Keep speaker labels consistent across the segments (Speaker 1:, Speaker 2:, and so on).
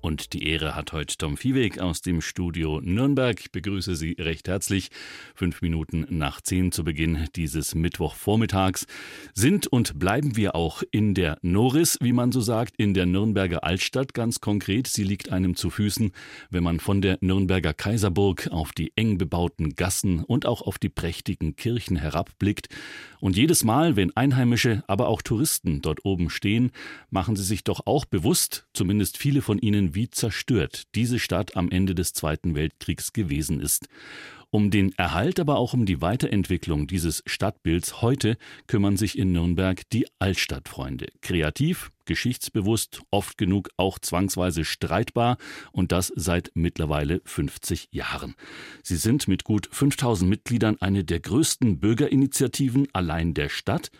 Speaker 1: Und die Ehre hat heute Tom Viehweg aus dem Studio Nürnberg. Ich begrüße Sie recht herzlich. Fünf Minuten nach zehn zu Beginn dieses Mittwochvormittags sind und bleiben wir auch in der Noris, wie man so sagt, in der Nürnberger Altstadt ganz konkret. Sie liegt einem zu Füßen, wenn man von der Nürnberger Kaiserburg auf die eng bebauten Gassen und auch auf die prächtigen Kirchen herabblickt. Und jedes Mal, wenn Einheimische, aber auch Touristen dort oben stehen, machen sie sich doch auch bewusst, zumindest viele von ihnen, wie zerstört diese Stadt am Ende des Zweiten Weltkriegs gewesen ist. Um den Erhalt, aber auch um die Weiterentwicklung dieses Stadtbilds heute kümmern sich in Nürnberg die Altstadtfreunde. Kreativ, geschichtsbewusst, oft genug auch zwangsweise streitbar und das seit mittlerweile 50 Jahren. Sie sind mit gut 5000 Mitgliedern eine der größten Bürgerinitiativen allein der Stadt,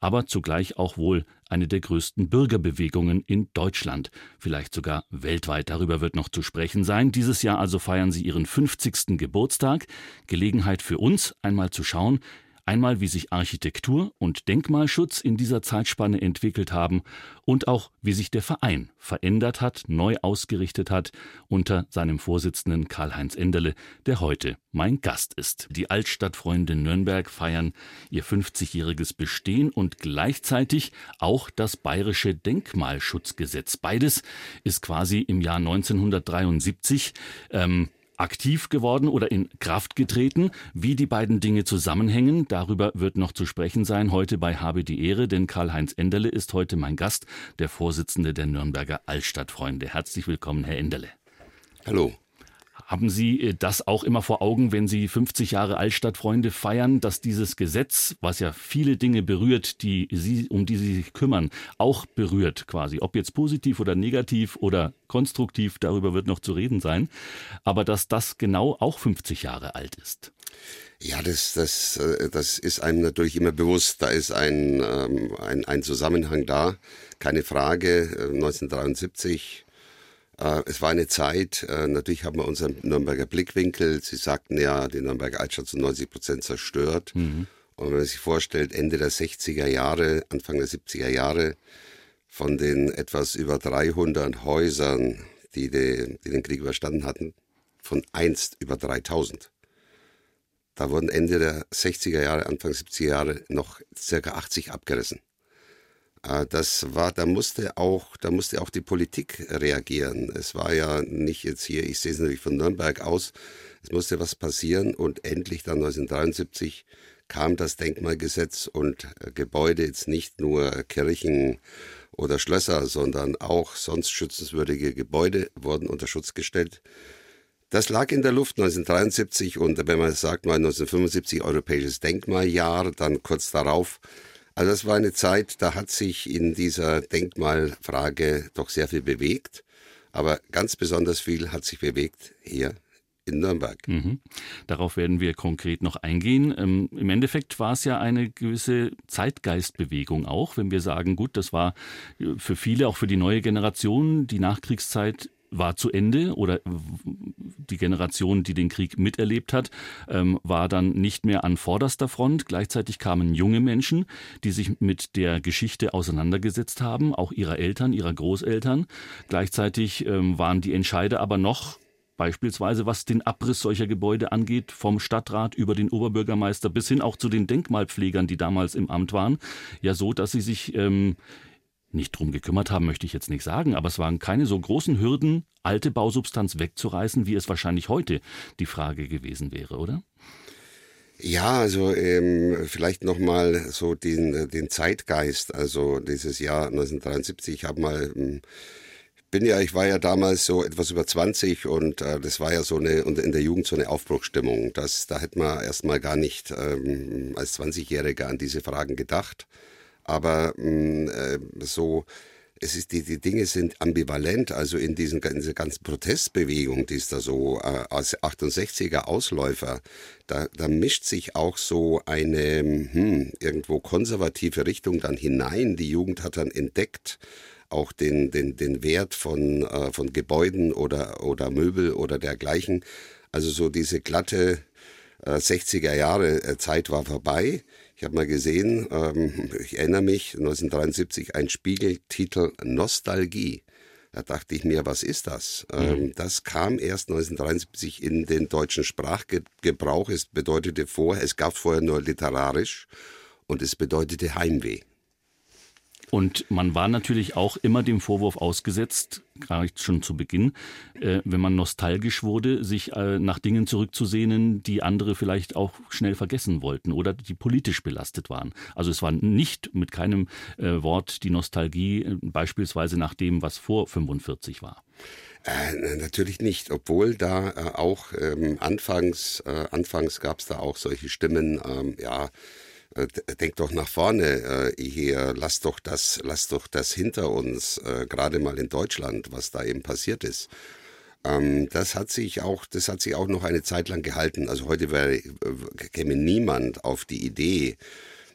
Speaker 1: aber zugleich auch wohl eine der größten Bürgerbewegungen in Deutschland, vielleicht sogar weltweit. Darüber wird noch zu sprechen sein. Dieses Jahr also feiern sie ihren 50. Geburtstag. Gelegenheit für uns, einmal zu schauen, Einmal, wie sich Architektur und Denkmalschutz in dieser Zeitspanne entwickelt haben und auch, wie sich der Verein verändert hat, neu ausgerichtet hat unter seinem Vorsitzenden Karl-Heinz Enderle, der heute mein Gast ist. Die Altstadtfreunde Nürnberg feiern ihr 50-jähriges Bestehen und gleichzeitig auch das bayerische Denkmalschutzgesetz. Beides ist quasi im Jahr 1973 ähm, aktiv geworden oder in Kraft getreten. Wie die beiden Dinge zusammenhängen, darüber wird noch zu sprechen sein heute bei Habe die Ehre, denn Karl-Heinz Enderle ist heute mein Gast, der Vorsitzende der Nürnberger Altstadtfreunde. Herzlich willkommen, Herr Enderle.
Speaker 2: Hallo.
Speaker 1: Haben Sie äh, das auch immer vor Augen, wenn Sie 50 Jahre Altstadtfreunde feiern, dass dieses Gesetz, was ja viele Dinge berührt, die Sie, um die Sie sich kümmern, auch berührt quasi? Ob jetzt positiv oder negativ oder konstruktiv, darüber wird noch zu reden sein. Aber dass das genau auch 50 Jahre alt ist.
Speaker 2: Ja, das, das, äh, das ist einem natürlich immer bewusst. Da ist ein, ähm, ein, ein Zusammenhang da. Keine Frage. 1973 äh, es war eine Zeit, äh, natürlich haben wir unseren Nürnberger Blickwinkel. Sie sagten ja, die Nürnberger Altstadt zu 90 Prozent zerstört. Mhm. Und wenn man sich vorstellt, Ende der 60er Jahre, Anfang der 70er Jahre, von den etwas über 300 Häusern, die, die, die den Krieg überstanden hatten, von einst über 3000. Da wurden Ende der 60er Jahre, Anfang 70er Jahre noch circa 80 abgerissen. Äh, das war, da musste auch, da musste auch die Politik reagieren. Es war ja nicht jetzt hier, ich sehe es natürlich von Nürnberg aus, es musste was passieren und endlich dann 1973 kam das Denkmalgesetz und äh, Gebäude jetzt nicht nur Kirchen oder Schlösser, sondern auch sonst schützenswürdige Gebäude wurden unter Schutz gestellt. Das lag in der Luft 1973 und wenn man sagt mal 1975 Europäisches Denkmaljahr, dann kurz darauf also das war eine Zeit, da hat sich in dieser Denkmalfrage doch sehr viel bewegt. Aber ganz besonders viel hat sich bewegt hier in Nürnberg.
Speaker 1: Mhm. Darauf werden wir konkret noch eingehen. Ähm, Im Endeffekt war es ja eine gewisse Zeitgeistbewegung auch, wenn wir sagen, gut, das war für viele, auch für die neue Generation, die Nachkriegszeit war zu Ende oder die Generation, die den Krieg miterlebt hat, ähm, war dann nicht mehr an vorderster Front. Gleichzeitig kamen junge Menschen, die sich mit der Geschichte auseinandergesetzt haben, auch ihrer Eltern, ihrer Großeltern. Gleichzeitig ähm, waren die Entscheider aber noch beispielsweise was den Abriss solcher Gebäude angeht, vom Stadtrat über den Oberbürgermeister bis hin auch zu den Denkmalpflegern, die damals im Amt waren, ja so, dass sie sich ähm, nicht drum gekümmert haben, möchte ich jetzt nicht sagen, aber es waren keine so großen Hürden, alte Bausubstanz wegzureißen, wie es wahrscheinlich heute die Frage gewesen wäre, oder?
Speaker 2: Ja, also ähm, vielleicht nochmal so den, den Zeitgeist, also dieses Jahr 1973, ich habe mal ähm, bin ja, ich war ja damals so etwas über 20 und äh, das war ja so eine, und in der Jugend so eine Aufbruchsstimmung. Das, da hätte man erstmal gar nicht ähm, als 20-Jähriger an diese Fragen gedacht. Aber mh, mm, äh, so, es ist die, die Dinge sind ambivalent, also in, diesen, in dieser ganzen Protestbewegung, die ist da so äh, als 68er Ausläufer, da, da mischt sich auch so eine hm, irgendwo konservative Richtung dann hinein. Die Jugend hat dann entdeckt, auch den, den, den Wert von, äh, von Gebäuden oder, oder Möbel oder dergleichen. Also so diese glatte 60er Jahre Zeit war vorbei. Ich habe mal gesehen, ähm, ich erinnere mich, 1973 ein Spiegeltitel Nostalgie. Da dachte ich mir, was ist das? Mhm. Ähm, das kam erst 1973 in den deutschen Sprachgebrauch. Es bedeutete vorher, es gab vorher nur literarisch und es bedeutete Heimweh.
Speaker 1: Und man war natürlich auch immer dem Vorwurf ausgesetzt, gerade schon zu Beginn, äh, wenn man nostalgisch wurde, sich äh, nach Dingen zurückzusehnen, die andere vielleicht auch schnell vergessen wollten oder die politisch belastet waren. Also es war nicht mit keinem äh, Wort die Nostalgie äh, beispielsweise nach dem, was vor 45 war.
Speaker 2: Äh, natürlich nicht, obwohl da äh, auch ähm, anfangs, anfangs gab es da auch solche Stimmen, ähm, ja, denk doch nach vorne äh, hier, lass doch das, lass doch das hinter uns, äh, gerade mal in Deutschland, was da eben passiert ist. Ähm, das hat sich auch, das hat sich auch noch eine Zeit lang gehalten. Also heute wäre, käme niemand auf die Idee,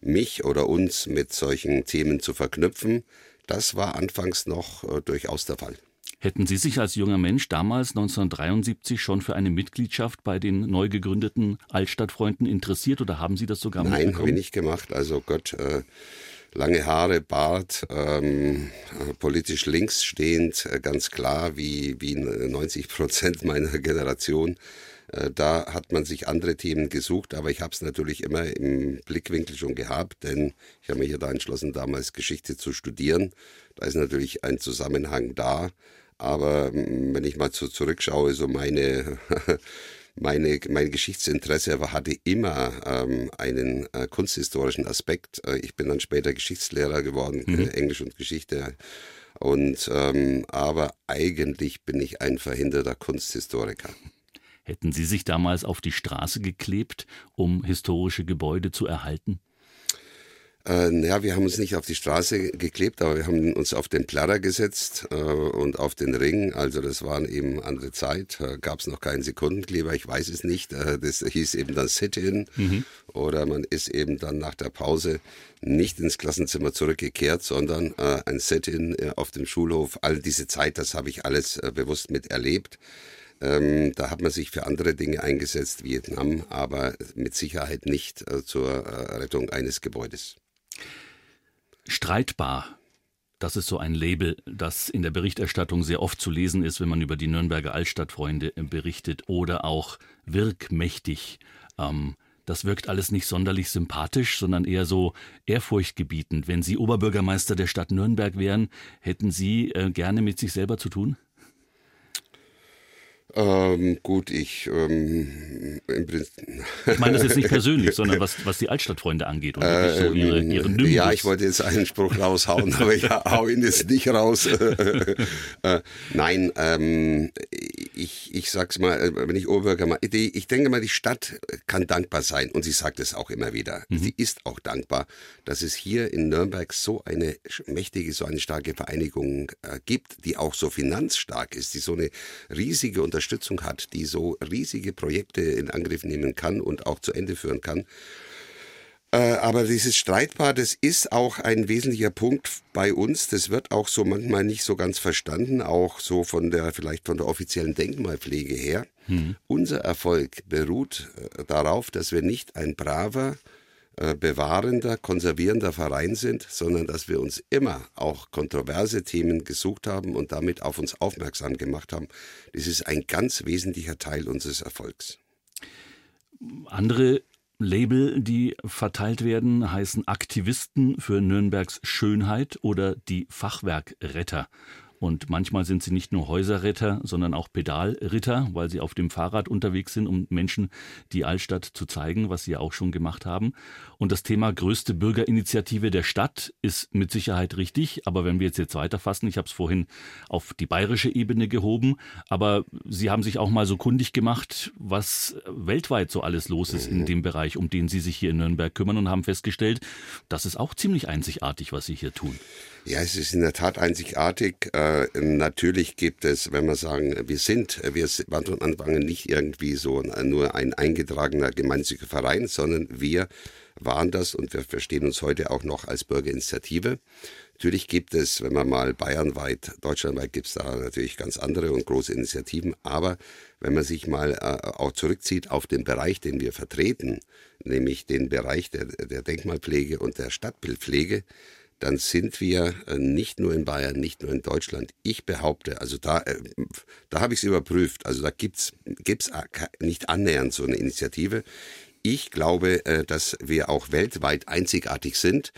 Speaker 2: mich oder uns mit solchen Themen zu verknüpfen. Das war anfangs noch durchaus der Fall.
Speaker 1: Hätten Sie sich als junger Mensch damals 1973 schon für eine Mitgliedschaft bei den neu gegründeten Altstadtfreunden interessiert oder haben Sie das sogar
Speaker 2: Nein, habe ich nicht gemacht. Also Gott, äh, lange Haare, Bart, ähm, politisch links stehend, äh, ganz klar, wie, wie 90 Prozent meiner Generation. Äh, da hat man sich andere Themen gesucht, aber ich habe es natürlich immer im Blickwinkel schon gehabt, denn ich habe mich ja da entschlossen, damals Geschichte zu studieren. Da ist natürlich ein Zusammenhang da. Aber mm, wenn ich mal so zurückschaue, so meine, meine, mein Geschichtsinteresse hatte immer ähm, einen äh, kunsthistorischen Aspekt. Äh, ich bin dann später Geschichtslehrer geworden, mhm. Englisch und Geschichte. Und ähm, aber eigentlich bin ich ein verhinderter Kunsthistoriker.
Speaker 1: Hätten Sie sich damals auf die Straße geklebt, um historische Gebäude zu erhalten?
Speaker 2: Äh, naja, wir haben uns nicht auf die Straße geklebt, aber wir haben uns auf den Platter gesetzt äh, und auf den Ring. Also das waren eben andere Zeit. Äh, Gab es noch keinen Sekundenkleber, ich weiß es nicht. Äh, das hieß eben dann Sit-in mhm. oder man ist eben dann nach der Pause nicht ins Klassenzimmer zurückgekehrt, sondern äh, ein Sit-in äh, auf dem Schulhof. All diese Zeit, das habe ich alles äh, bewusst miterlebt. Ähm, da hat man sich für andere Dinge eingesetzt, Vietnam, aber mit Sicherheit nicht äh, zur äh, Rettung eines Gebäudes.
Speaker 1: Streitbar. Das ist so ein Label, das in der Berichterstattung sehr oft zu lesen ist, wenn man über die Nürnberger Altstadtfreunde berichtet oder auch wirkmächtig. Ähm, das wirkt alles nicht sonderlich sympathisch, sondern eher so ehrfurchtgebietend. Wenn Sie Oberbürgermeister der Stadt Nürnberg wären, hätten Sie äh, gerne mit sich selber zu tun?
Speaker 2: Ähm, gut, ich ähm,
Speaker 1: im Prinzip. Ich meine das jetzt nicht persönlich, sondern was, was die Altstadtfreunde angeht und äh, so ihre,
Speaker 2: ähm, ihre Nimbus. Ja, ich wollte jetzt einen Spruch raushauen, aber ich hau ihn jetzt nicht raus. äh, nein, ähm, ich, ich sag's mal, äh, wenn ich Oberbürgermeister, ich denke mal, die Stadt kann dankbar sein und sie sagt es auch immer wieder. Mhm. Sie ist auch dankbar, dass es hier in Nürnberg so eine mächtige, so eine starke Vereinigung äh, gibt, die auch so finanzstark ist, die so eine riesige Unterstützung Unterstützung hat, die so riesige Projekte in Angriff nehmen kann und auch zu Ende führen kann. Äh, aber dieses Streitbar, das ist auch ein wesentlicher Punkt bei uns. Das wird auch so manchmal nicht so ganz verstanden, auch so von der, vielleicht von der offiziellen Denkmalpflege her. Hm. Unser Erfolg beruht äh, darauf, dass wir nicht ein braver, äh, bewahrender, konservierender Verein sind, sondern dass wir uns immer auch kontroverse Themen gesucht haben und damit auf uns aufmerksam gemacht haben. Das ist ein ganz wesentlicher Teil unseres Erfolgs.
Speaker 1: Andere Label, die verteilt werden, heißen Aktivisten für Nürnbergs Schönheit oder die Fachwerkretter. Und manchmal sind sie nicht nur Häuserretter, sondern auch Pedalritter, weil sie auf dem Fahrrad unterwegs sind, um Menschen die Altstadt zu zeigen, was sie ja auch schon gemacht haben. Und das Thema größte Bürgerinitiative der Stadt ist mit Sicherheit richtig. Aber wenn wir jetzt jetzt weiterfassen, ich habe es vorhin auf die bayerische Ebene gehoben, aber Sie haben sich auch mal so kundig gemacht, was weltweit so alles los ist in dem Bereich, um den Sie sich hier in Nürnberg kümmern und haben festgestellt, das ist auch ziemlich einzigartig, was Sie hier tun.
Speaker 2: Ja, es ist in der Tat einzigartig. Äh, natürlich gibt es, wenn wir sagen, wir sind, wir waren von Anfang an nicht irgendwie so nur ein eingetragener gemeinnütziger Verein, sondern wir waren das und wir verstehen uns heute auch noch als Bürgerinitiative. Natürlich gibt es, wenn man mal bayernweit, deutschlandweit gibt es da natürlich ganz andere und große Initiativen, aber wenn man sich mal äh, auch zurückzieht auf den Bereich, den wir vertreten, nämlich den Bereich der, der Denkmalpflege und der Stadtbildpflege, dann sind wir äh, nicht nur in Bayern, nicht nur in Deutschland. Ich behaupte, also da, äh, da habe ich es überprüft, also da gibt es nicht annähernd so eine Initiative. Ich glaube, äh, dass wir auch weltweit einzigartig sind.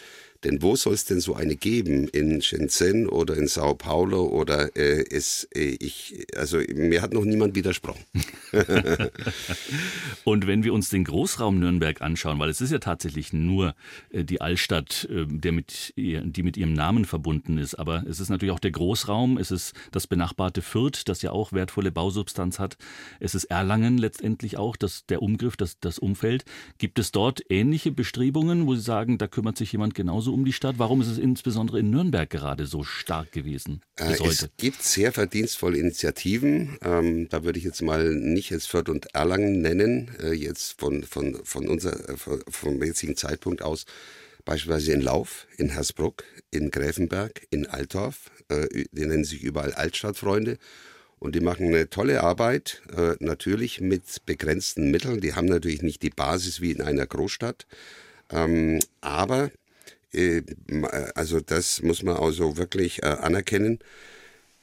Speaker 2: Denn wo soll es denn so eine geben? In Shenzhen oder in Sao Paulo oder äh, ist äh, ich, also mir hat noch niemand widersprochen.
Speaker 1: Und wenn wir uns den Großraum Nürnberg anschauen, weil es ist ja tatsächlich nur äh, die Altstadt, äh, der mit, die mit ihrem Namen verbunden ist, aber es ist natürlich auch der Großraum, es ist das benachbarte Fürth, das ja auch wertvolle Bausubstanz hat, es ist Erlangen letztendlich auch, das, der Umgriff, das, das Umfeld. Gibt es dort ähnliche Bestrebungen, wo Sie sagen, da kümmert sich jemand genauso um die Stadt? Warum ist es insbesondere in Nürnberg gerade so stark gewesen
Speaker 2: bis äh, Es gibt sehr verdienstvolle Initiativen. Ähm, da würde ich jetzt mal nicht jetzt Fürth und Erlangen nennen, äh, jetzt von, von, von unser, äh, vom jetzigen Zeitpunkt aus. Beispielsweise in Lauf, in Hersbruck, in Gräfenberg, in Altdorf. Äh, die nennen sich überall Altstadtfreunde. Und die machen eine tolle Arbeit, äh, natürlich mit begrenzten Mitteln. Die haben natürlich nicht die Basis wie in einer Großstadt. Ähm, aber äh, also das muss man also wirklich äh, anerkennen.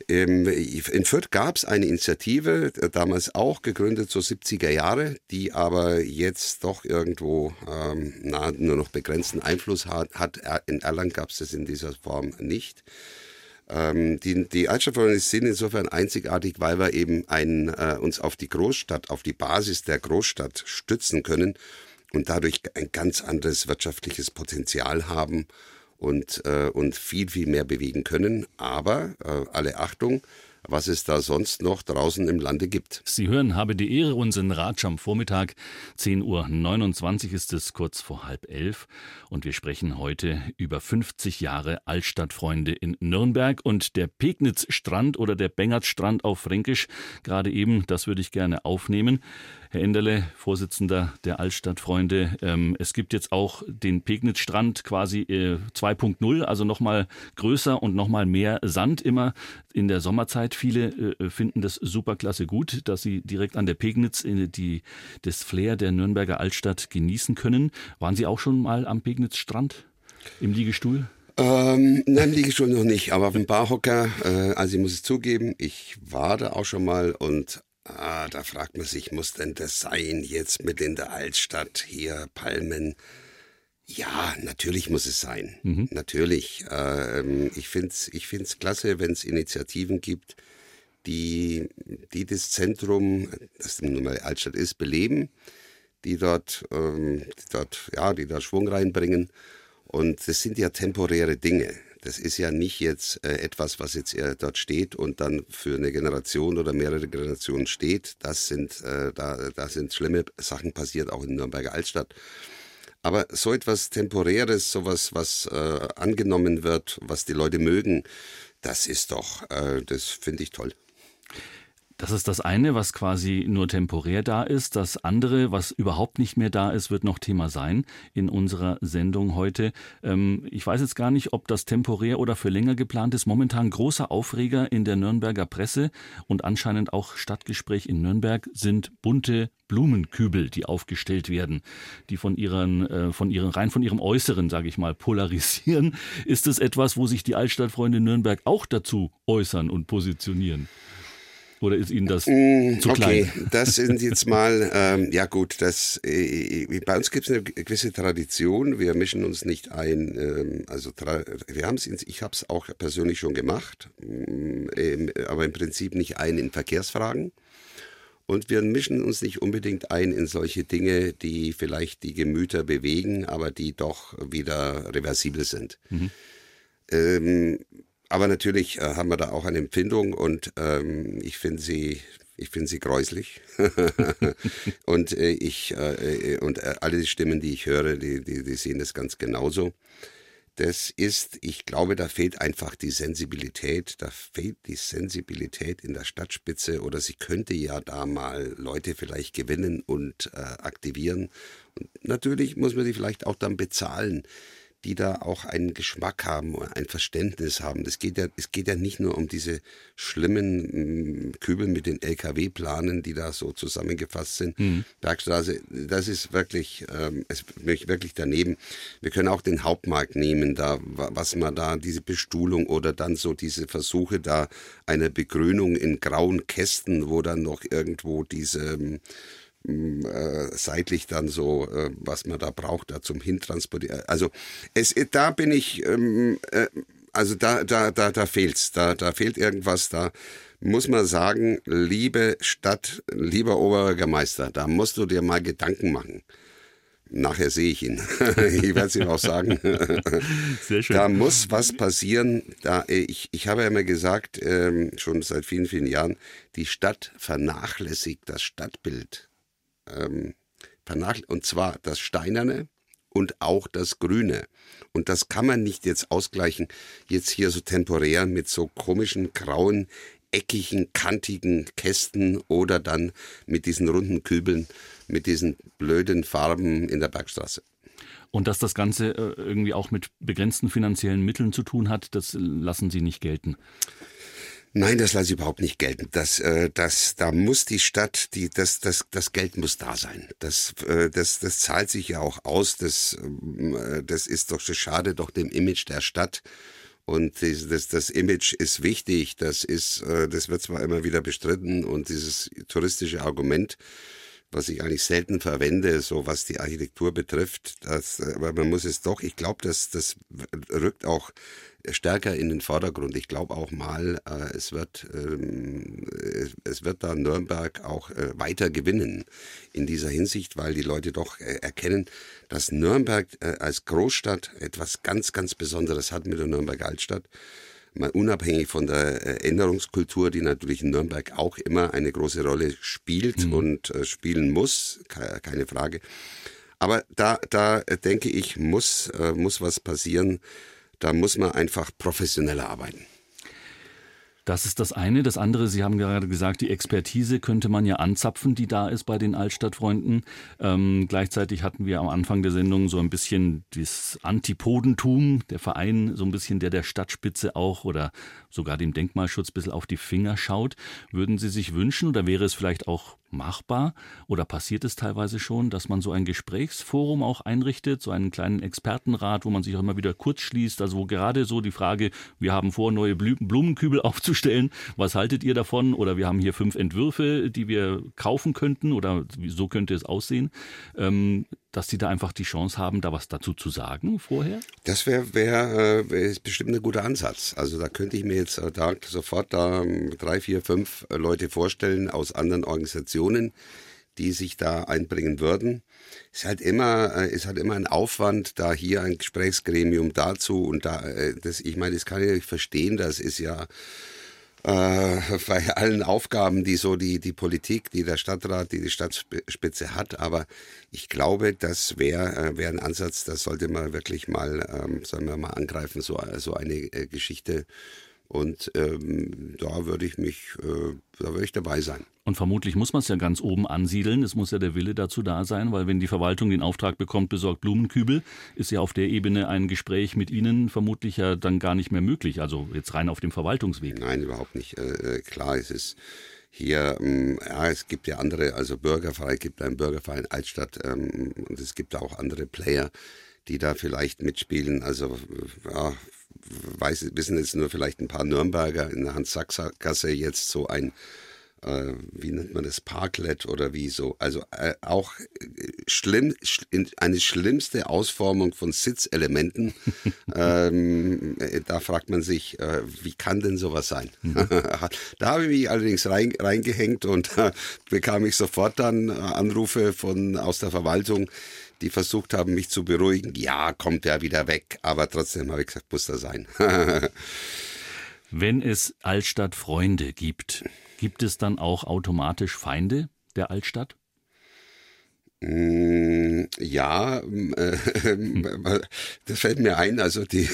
Speaker 2: Ähm, in Fürth gab es eine Initiative, äh, damals auch gegründet, so 70er Jahre, die aber jetzt doch irgendwo ähm, na, nur noch begrenzten Einfluss hat. In Erlangen gab es das in dieser Form nicht. Ähm, die, die Altstadtfreunde sind insofern einzigartig, weil wir eben ein, äh, uns auf die Großstadt, auf die Basis der Großstadt stützen können und dadurch ein ganz anderes wirtschaftliches Potenzial haben und, äh, und viel, viel mehr bewegen können. Aber äh, alle Achtung, was es da sonst noch draußen im Lande gibt.
Speaker 1: Sie hören, habe die Ehre, unseren Ratsch am Vormittag. 10.29 Uhr ist es kurz vor halb elf. Und wir sprechen heute über 50 Jahre Altstadtfreunde in Nürnberg und der Pegnitz-Strand oder der Bengertstrand auf Fränkisch. Gerade eben, das würde ich gerne aufnehmen. Herr Enderle, Vorsitzender der Altstadtfreunde, ähm, es gibt jetzt auch den Pegnitz-Strand quasi äh, 2.0, also nochmal größer und nochmal mehr Sand immer in der Sommerzeit. Viele äh, finden das superklasse gut, dass sie direkt an der Pegnitz äh, die, das Flair der Nürnberger Altstadt genießen können. Waren Sie auch schon mal am Pegnitz-Strand im Liegestuhl?
Speaker 2: Ähm, nein, Liegestuhl noch nicht, aber auf dem Barhocker, äh, also ich muss es zugeben, ich war da auch schon mal und Ah, da fragt man sich, muss denn das sein jetzt mit in der Altstadt hier Palmen? Ja, natürlich muss es sein. Mhm. Natürlich. Ähm, ich finde es ich find's klasse, wenn es Initiativen gibt, die, die das Zentrum, das nun mal Altstadt ist, beleben, die dort, ähm, die dort, ja, die da Schwung reinbringen. Und das sind ja temporäre Dinge. Das ist ja nicht jetzt äh, etwas, was jetzt äh, dort steht und dann für eine Generation oder mehrere Generationen steht. Das sind, äh, da, da sind schlimme Sachen passiert, auch in Nürnberger Altstadt. Aber so etwas Temporäres, sowas, was äh, angenommen wird, was die Leute mögen, das ist doch, das finde ich toll.
Speaker 1: Das ist das eine, was quasi nur temporär da ist. Das andere, was überhaupt nicht mehr da ist, wird noch Thema sein in unserer Sendung heute. Ähm, ich weiß jetzt gar nicht, ob das temporär oder für länger geplant ist. Momentan großer Aufreger in der Nürnberger Presse und anscheinend auch Stadtgespräch in Nürnberg sind bunte Blumenkübel, die aufgestellt werden, die von ihren, äh, von ihren, rein von ihrem Äußeren, sage ich mal, polarisieren. Ist es etwas, wo sich die Altstadtfreunde Nürnberg auch dazu äußern und positionieren? Oder ist Ihnen das mm, zu klein?
Speaker 2: Okay, das sind jetzt mal, ähm, ja gut, das, äh, bei uns gibt es eine gewisse Tradition. Wir mischen uns nicht ein. Ähm, also wir haben es, ich habe es auch persönlich schon gemacht, ähm, aber im Prinzip nicht ein in Verkehrsfragen. Und wir mischen uns nicht unbedingt ein in solche Dinge, die vielleicht die Gemüter bewegen, aber die doch wieder reversibel sind. Mhm. Ähm, aber natürlich äh, haben wir da auch eine Empfindung und ähm, ich finde sie, ich finde sie gräuslich. und äh, ich äh, und äh, alle die Stimmen, die ich höre, die, die, die sehen das ganz genauso. das ist, ich glaube, da fehlt einfach die Sensibilität, da fehlt die Sensibilität in der Stadtspitze oder sie könnte ja da mal Leute vielleicht gewinnen und äh, aktivieren. Und natürlich muss man die vielleicht auch dann bezahlen die da auch einen Geschmack haben, ein Verständnis haben. Das geht ja, es geht ja nicht nur um diese schlimmen mm, Kübel mit den LKW-Planen, die da so zusammengefasst sind. Mhm. Bergstraße, das ist wirklich, ähm, es wirklich daneben. Wir können auch den Hauptmarkt nehmen, da, was man da, diese Bestuhlung oder dann so diese Versuche da einer Begrünung in grauen Kästen, wo dann noch irgendwo diese, äh, seitlich dann so, äh, was man da braucht, da zum Hintransportieren. Also es, da bin ich, ähm, äh, also da, da, da, da fehlt's, da, da fehlt irgendwas, da muss man sagen, liebe Stadt, lieber Oberbürgermeister, da musst du dir mal Gedanken machen. Nachher sehe ich ihn. ich werde es ihm auch sagen. Sehr schön. Da muss was passieren. Da, ich, ich habe ja immer gesagt, ähm, schon seit vielen, vielen Jahren, die Stadt vernachlässigt das Stadtbild ähm, und zwar das Steinerne und auch das Grüne. Und das kann man nicht jetzt ausgleichen, jetzt hier so temporär mit so komischen, grauen, eckigen, kantigen Kästen oder dann mit diesen runden Kübeln, mit diesen blöden Farben in der Bergstraße.
Speaker 1: Und dass das Ganze äh, irgendwie auch mit begrenzten finanziellen Mitteln zu tun hat, das lassen Sie nicht gelten.
Speaker 2: Nein, das lasse ich überhaupt nicht gelten. Das, äh, das, da muss die Stadt, die, das, das, das Geld muss da sein. Das, äh, das, das zahlt sich ja auch aus. Das, äh, das ist doch schade, doch dem Image der Stadt. Und das, das, das Image ist wichtig. Das ist, äh, das wird zwar immer wieder bestritten und dieses touristische Argument, was ich eigentlich selten verwende, so was die Architektur betrifft. Das, aber man muss es doch, ich glaube, das, das rückt auch stärker in den Vordergrund. Ich glaube auch mal, äh, es, wird, ähm, es wird da Nürnberg auch äh, weiter gewinnen in dieser Hinsicht, weil die Leute doch äh, erkennen, dass Nürnberg äh, als Großstadt etwas ganz, ganz Besonderes hat mit der Nürnberg Altstadt. Mal unabhängig von der äh, Erinnerungskultur, die natürlich in Nürnberg auch immer eine große Rolle spielt mhm. und äh, spielen muss, keine Frage. Aber da, da denke ich, muss, muss was passieren, da muss man einfach professioneller arbeiten.
Speaker 1: Das ist das eine. Das andere, Sie haben gerade gesagt, die Expertise könnte man ja anzapfen, die da ist bei den Altstadtfreunden. Ähm, gleichzeitig hatten wir am Anfang der Sendung so ein bisschen das Antipodentum, der Verein, so ein bisschen der der Stadtspitze auch oder sogar dem Denkmalschutz ein bisschen auf die Finger schaut. Würden Sie sich wünschen oder wäre es vielleicht auch machbar oder passiert es teilweise schon, dass man so ein Gesprächsforum auch einrichtet, so einen kleinen Expertenrat, wo man sich auch immer wieder kurz schließt, also wo gerade so die Frage, wir haben vor, neue Blumenkübel aufzustellen, was haltet ihr davon? Oder wir haben hier fünf Entwürfe, die wir kaufen könnten oder so könnte es aussehen. Ähm, dass Sie da einfach die Chance haben, da was dazu zu sagen vorher?
Speaker 2: Das wäre wär, äh, bestimmt ein guter Ansatz. Also da könnte ich mir jetzt äh, da sofort da ähm, drei, vier, fünf äh, Leute vorstellen aus anderen Organisationen, die sich da einbringen würden. Ist halt immer, ist halt immer ein Aufwand, da hier ein Gesprächsgremium dazu und da, das, ich meine, das kann ich verstehen, das ist ja bei allen Aufgaben, die so die, die Politik, die der Stadtrat, die die Stadtspitze hat. Aber ich glaube, das wäre äh, wär ein Ansatz, das sollte man wirklich mal, ähm, sollen wir mal angreifen, so, so eine äh, Geschichte und ähm, da würde ich mich, äh, da würde ich dabei sein.
Speaker 1: Und vermutlich muss man es ja ganz oben ansiedeln. Es muss ja der Wille dazu da sein, weil wenn die Verwaltung den Auftrag bekommt, besorgt Blumenkübel, ist ja auf der Ebene ein Gespräch mit Ihnen vermutlich ja dann gar nicht mehr möglich. Also jetzt rein auf dem Verwaltungsweg.
Speaker 2: Nein, überhaupt nicht. Äh, äh klar, es ist hier, ähm, ja, es gibt ja andere, also Bürgerverein, gibt einen Bürgerverein Altstadt ähm, und es gibt auch andere Player, die da vielleicht mitspielen. Also ja, weiß, wissen jetzt nur vielleicht ein paar Nürnberger in der Hans-Sachs-Gasse jetzt so ein, äh, wie nennt man das, Parklet oder wie so. Also äh, auch äh, schlimm, schl eine schlimmste Ausformung von Sitzelementen. ähm, äh, da fragt man sich, äh, wie kann denn sowas sein? Mhm. da habe ich mich allerdings rein, reingehängt und äh, bekam ich sofort dann Anrufe von aus der Verwaltung die versucht haben, mich zu beruhigen. Ja, kommt er wieder weg. Aber trotzdem habe ich gesagt, muss er sein.
Speaker 1: Wenn es Altstadt Freunde gibt, gibt es dann auch automatisch Feinde der Altstadt?
Speaker 2: Mm, ja, äh, das fällt mir ein. Also die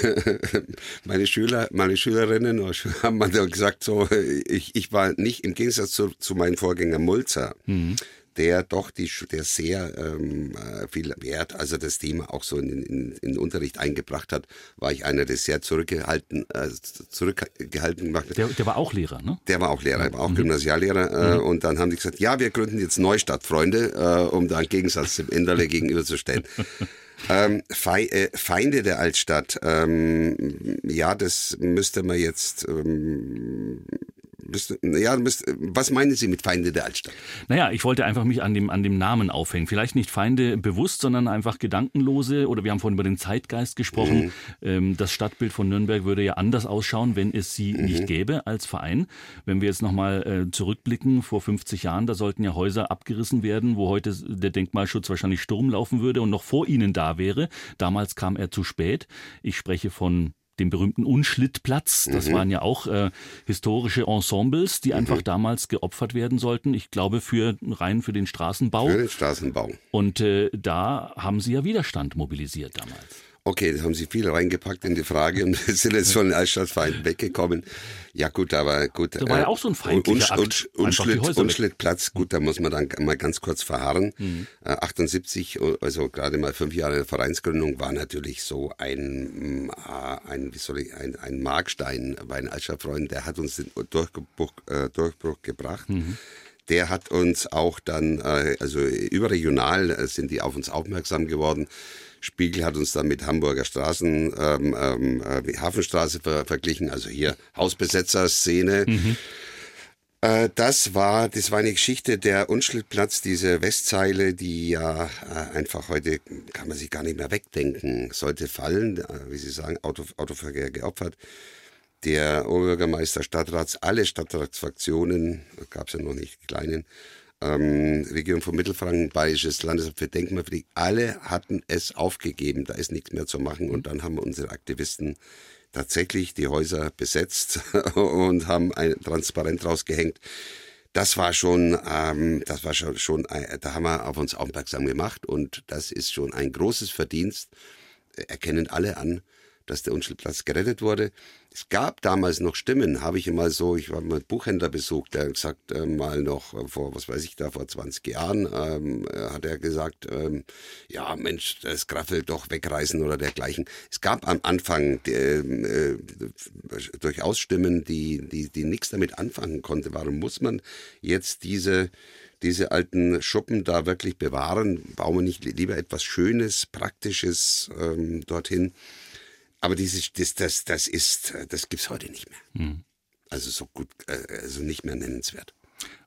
Speaker 2: meine Schüler, meine Schülerinnen haben mal gesagt, so ich, ich war nicht im Gegensatz zu, zu meinem Vorgänger Mulzer. Mhm der doch die, der sehr ähm, äh, viel Wert, also das Thema auch so in, in, in den Unterricht eingebracht hat, war ich einer, der sehr zurückgehalten, äh, zurückgehalten machte.
Speaker 1: Der, der war auch Lehrer, ne?
Speaker 2: Der war auch Lehrer, er war auch mhm. Gymnasiallehrer. Äh, mhm. Und dann haben die gesagt, ja, wir gründen jetzt Neustadt, Freunde, äh, um da einen Gegensatz zum Enderle gegenüberzustellen. Ähm, äh, Feinde der Altstadt, ähm, ja, das müsste man jetzt ähm, ja, was meinen Sie mit Feinde der Altstadt?
Speaker 1: Naja, ich wollte einfach mich an dem, an dem Namen aufhängen. Vielleicht nicht Feinde bewusst, sondern einfach gedankenlose, oder wir haben vorhin über den Zeitgeist gesprochen. Mhm. Ähm, das Stadtbild von Nürnberg würde ja anders ausschauen, wenn es sie mhm. nicht gäbe als Verein. Wenn wir jetzt nochmal äh, zurückblicken, vor 50 Jahren, da sollten ja Häuser abgerissen werden, wo heute der Denkmalschutz wahrscheinlich Sturm laufen würde und noch vor ihnen da wäre. Damals kam er zu spät. Ich spreche von dem berühmten Unschlittplatz. Das mhm. waren ja auch äh, historische Ensembles, die mhm. einfach damals geopfert werden sollten. Ich glaube für rein für den Straßenbau.
Speaker 2: Für den Straßenbau.
Speaker 1: Und äh, da haben sie ja Widerstand mobilisiert damals.
Speaker 2: Okay, da haben Sie viel reingepackt in die Frage und sind jetzt von Altstadtfeind weggekommen. Ja gut, aber gut.
Speaker 1: Da war ja äh, auch so ein feindlicher.
Speaker 2: Unschlitt, Unschlittplatz, gut, da muss man dann mal ganz kurz verharren. Mhm. Äh, 78, also gerade mal fünf Jahre Vereinsgründung, war natürlich so ein, äh, ein wie soll ich, ein, ein Markstein bei den Altstadtfreunden, der hat uns den Durchbruch, äh, Durchbruch gebracht. Mhm der hat uns auch dann, äh, also überregional sind die auf uns aufmerksam geworden. Spiegel hat uns dann mit Hamburger Straßen, ähm, ähm, äh, Hafenstraße ver verglichen, also hier Hausbesetzer-Szene. Mhm. Äh, das war, das war eine Geschichte der Unschlittplatz, diese Westzeile, die ja äh, einfach heute kann man sich gar nicht mehr wegdenken, sollte fallen, äh, wie Sie sagen, Auto, Autoverkehr geopfert. Der Oberbürgermeister, Stadtrats, alle Stadtratsfraktionen, gab es ja noch nicht die kleinen, ähm, Region von Mittelfranken, Bayerisches Landesamt für Denkmalpflege, alle hatten es aufgegeben, da ist nichts mehr zu machen. Und dann haben unsere Aktivisten tatsächlich die Häuser besetzt und haben ein Transparent rausgehängt. Das war schon, ähm, das war schon, schon, äh, da haben wir auf uns aufmerksam gemacht und das ist schon ein großes Verdienst, erkennen alle an, dass der Unschildplatz gerettet wurde. Es gab damals noch Stimmen, habe ich immer so, ich war mal einen Buchhändler besucht, der gesagt äh, mal noch äh, vor, was weiß ich da, vor 20 Jahren, ähm, äh, hat er gesagt, ähm, ja Mensch, das Graffel doch wegreißen oder dergleichen. Es gab am Anfang ähm, äh, durchaus Stimmen, die, die, die nichts damit anfangen konnte. Warum muss man jetzt diese diese alten Schuppen da wirklich bewahren? Bauen wir nicht lieber etwas Schönes, Praktisches ähm, dorthin? Aber dieses, das, das, das ist, das gibt's heute nicht mehr. Mhm. Also so gut, äh, also nicht mehr nennenswert.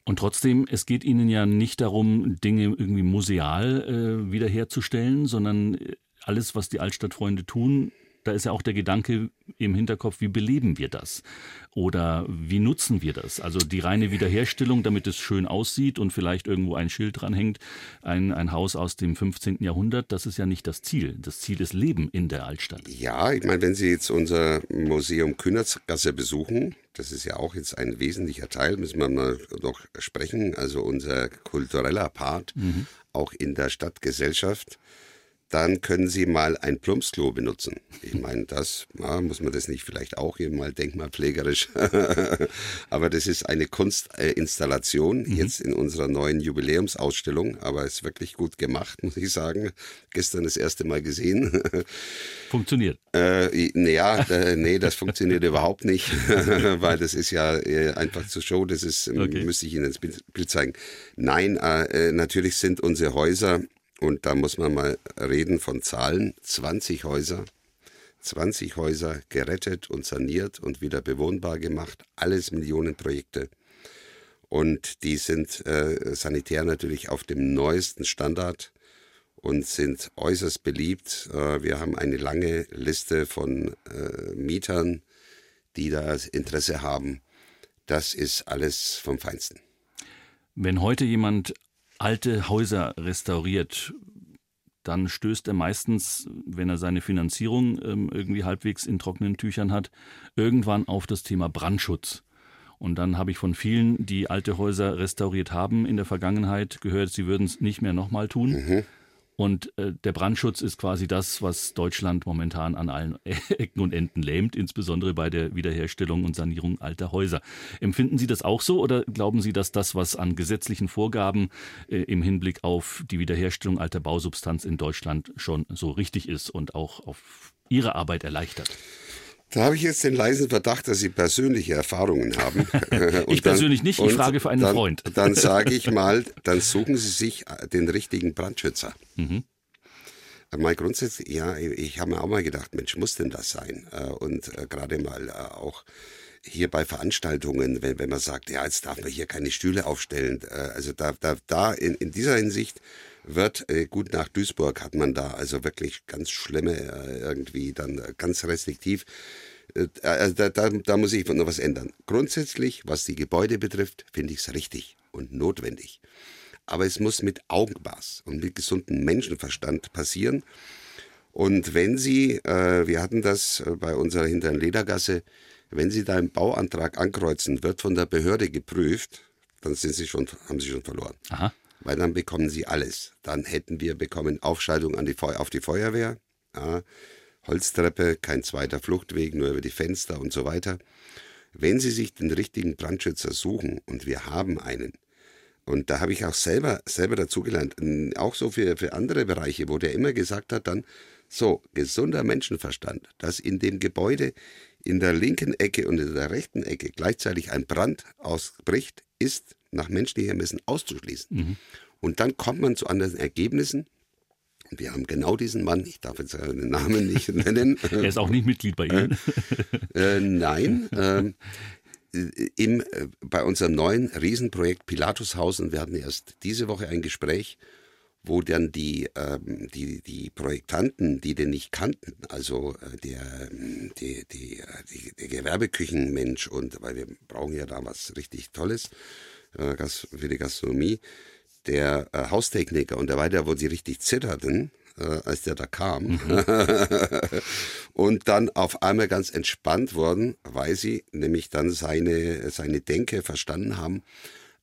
Speaker 1: Und trotzdem, es geht Ihnen ja nicht darum, Dinge irgendwie museal äh, wiederherzustellen, sondern äh, alles, was die Altstadtfreunde tun, da ist ja auch der Gedanke im Hinterkopf, wie beleben wir das? Oder wie nutzen wir das? Also die reine Wiederherstellung, damit es schön aussieht und vielleicht irgendwo ein Schild dranhängt, ein, ein Haus aus dem 15. Jahrhundert, das ist ja nicht das Ziel. Das Ziel ist Leben in der Altstadt.
Speaker 2: Ja, ich meine, wenn Sie jetzt unser Museum Kühnersgasse besuchen, das ist ja auch jetzt ein wesentlicher Teil, müssen wir mal noch sprechen, also unser kultureller Part, mhm. auch in der Stadtgesellschaft dann können Sie mal ein Plumpsklo benutzen. Ich meine, das ja, muss man das nicht vielleicht auch hier mal denkmalpflegerisch, aber das ist eine Kunstinstallation mhm. jetzt in unserer neuen Jubiläumsausstellung, aber ist wirklich gut gemacht, muss ich sagen. Gestern das erste Mal gesehen.
Speaker 1: Funktioniert.
Speaker 2: Äh, naja, äh, nee, das funktioniert überhaupt nicht, weil das ist ja äh, einfach zur Show, das ist, okay. müsste ich Ihnen ins Bild zeigen. Nein, äh, natürlich sind unsere Häuser und da muss man mal reden von Zahlen. 20 Häuser, 20 Häuser gerettet und saniert und wieder bewohnbar gemacht. Alles Millionenprojekte. Und die sind äh, sanitär natürlich auf dem neuesten Standard und sind äußerst beliebt. Äh, wir haben eine lange Liste von äh, Mietern, die da Interesse haben. Das ist alles vom Feinsten.
Speaker 1: Wenn heute jemand alte Häuser restauriert, dann stößt er meistens, wenn er seine Finanzierung ähm, irgendwie halbwegs in trockenen Tüchern hat, irgendwann auf das Thema Brandschutz. Und dann habe ich von vielen, die alte Häuser restauriert haben in der Vergangenheit, gehört, sie würden es nicht mehr nochmal tun. Mhm. Und äh, der Brandschutz ist quasi das, was Deutschland momentan an allen Ecken und Enden lähmt, insbesondere bei der Wiederherstellung und Sanierung alter Häuser. Empfinden Sie das auch so oder glauben Sie, dass das, was an gesetzlichen Vorgaben äh, im Hinblick auf die Wiederherstellung alter Bausubstanz in Deutschland schon so richtig ist und auch auf Ihre Arbeit erleichtert?
Speaker 2: Da habe ich jetzt den leisen Verdacht, dass Sie persönliche Erfahrungen haben.
Speaker 1: ich persönlich nicht, ich frage für einen
Speaker 2: dann,
Speaker 1: Freund.
Speaker 2: Dann sage ich mal, dann suchen Sie sich den richtigen Brandschützer. Mhm. Äh, mal grundsätzlich, ja, ich habe mir auch mal gedacht, Mensch, muss denn das sein? Äh, und äh, gerade mal auch hier bei Veranstaltungen, wenn, wenn man sagt, ja, jetzt darf man hier keine Stühle aufstellen. Also da, da, da in, in dieser Hinsicht wird, gut nach Duisburg hat man da also wirklich ganz schlimme, irgendwie dann ganz restriktiv. Also da, da, da muss ich noch was ändern. Grundsätzlich, was die Gebäude betrifft, finde ich es richtig und notwendig aber es muss mit Augenmaß und mit gesundem Menschenverstand passieren. Und wenn Sie, äh, wir hatten das äh, bei unserer hinteren Ledergasse, wenn Sie da einen Bauantrag ankreuzen, wird von der Behörde geprüft, dann sind Sie schon, haben Sie schon verloren. Aha. Weil dann bekommen Sie alles. Dann hätten wir bekommen Aufschaltung an die auf die Feuerwehr, ja, Holztreppe, kein zweiter Fluchtweg, nur über die Fenster und so weiter. Wenn Sie sich den richtigen Brandschützer suchen, und wir haben einen, und da habe ich auch selber, selber dazugelernt, auch so für, für andere Bereiche, wo der immer gesagt hat, dann so, gesunder Menschenverstand, dass in dem Gebäude in der linken Ecke und in der rechten Ecke gleichzeitig ein Brand ausbricht, ist nach menschlichem Ermessen auszuschließen. Mhm. Und dann kommt man zu anderen Ergebnissen. Wir haben genau diesen Mann, ich darf jetzt den Namen nicht nennen.
Speaker 1: er ist auch nicht Mitglied bei Ihnen.
Speaker 2: Äh, äh, nein, äh, im, äh, bei unserem neuen Riesenprojekt Pilatushausen, wir hatten erst diese Woche ein Gespräch, wo dann die, ähm, die, die Projektanten, die den nicht kannten, also äh, der, die, die, äh, die, der Gewerbeküchenmensch und, weil wir brauchen ja da was richtig Tolles äh, für die Gastronomie, der äh, Haustechniker und der weiter, wo sie richtig zitterten, äh, als der da kam. Mhm. und dann auf einmal ganz entspannt worden, weil sie nämlich dann seine, seine Denke verstanden haben.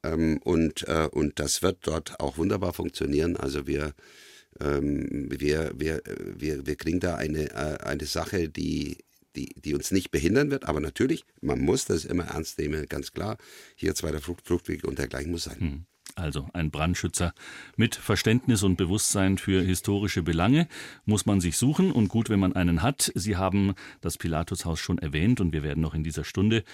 Speaker 2: Ähm, und, äh, und das wird dort auch wunderbar funktionieren. Also wir, ähm, wir, wir, wir, wir kriegen da eine, äh, eine Sache, die, die, die uns nicht behindern wird. Aber natürlich, man muss das immer ernst nehmen, ganz klar. Hier zweiter Flucht, Fluchtweg und dergleichen muss sein. Mhm.
Speaker 1: Also ein Brandschützer mit Verständnis und Bewusstsein für historische Belange muss man sich suchen und gut, wenn man einen hat. Sie haben das Pilatushaus schon erwähnt und wir werden noch in dieser Stunde,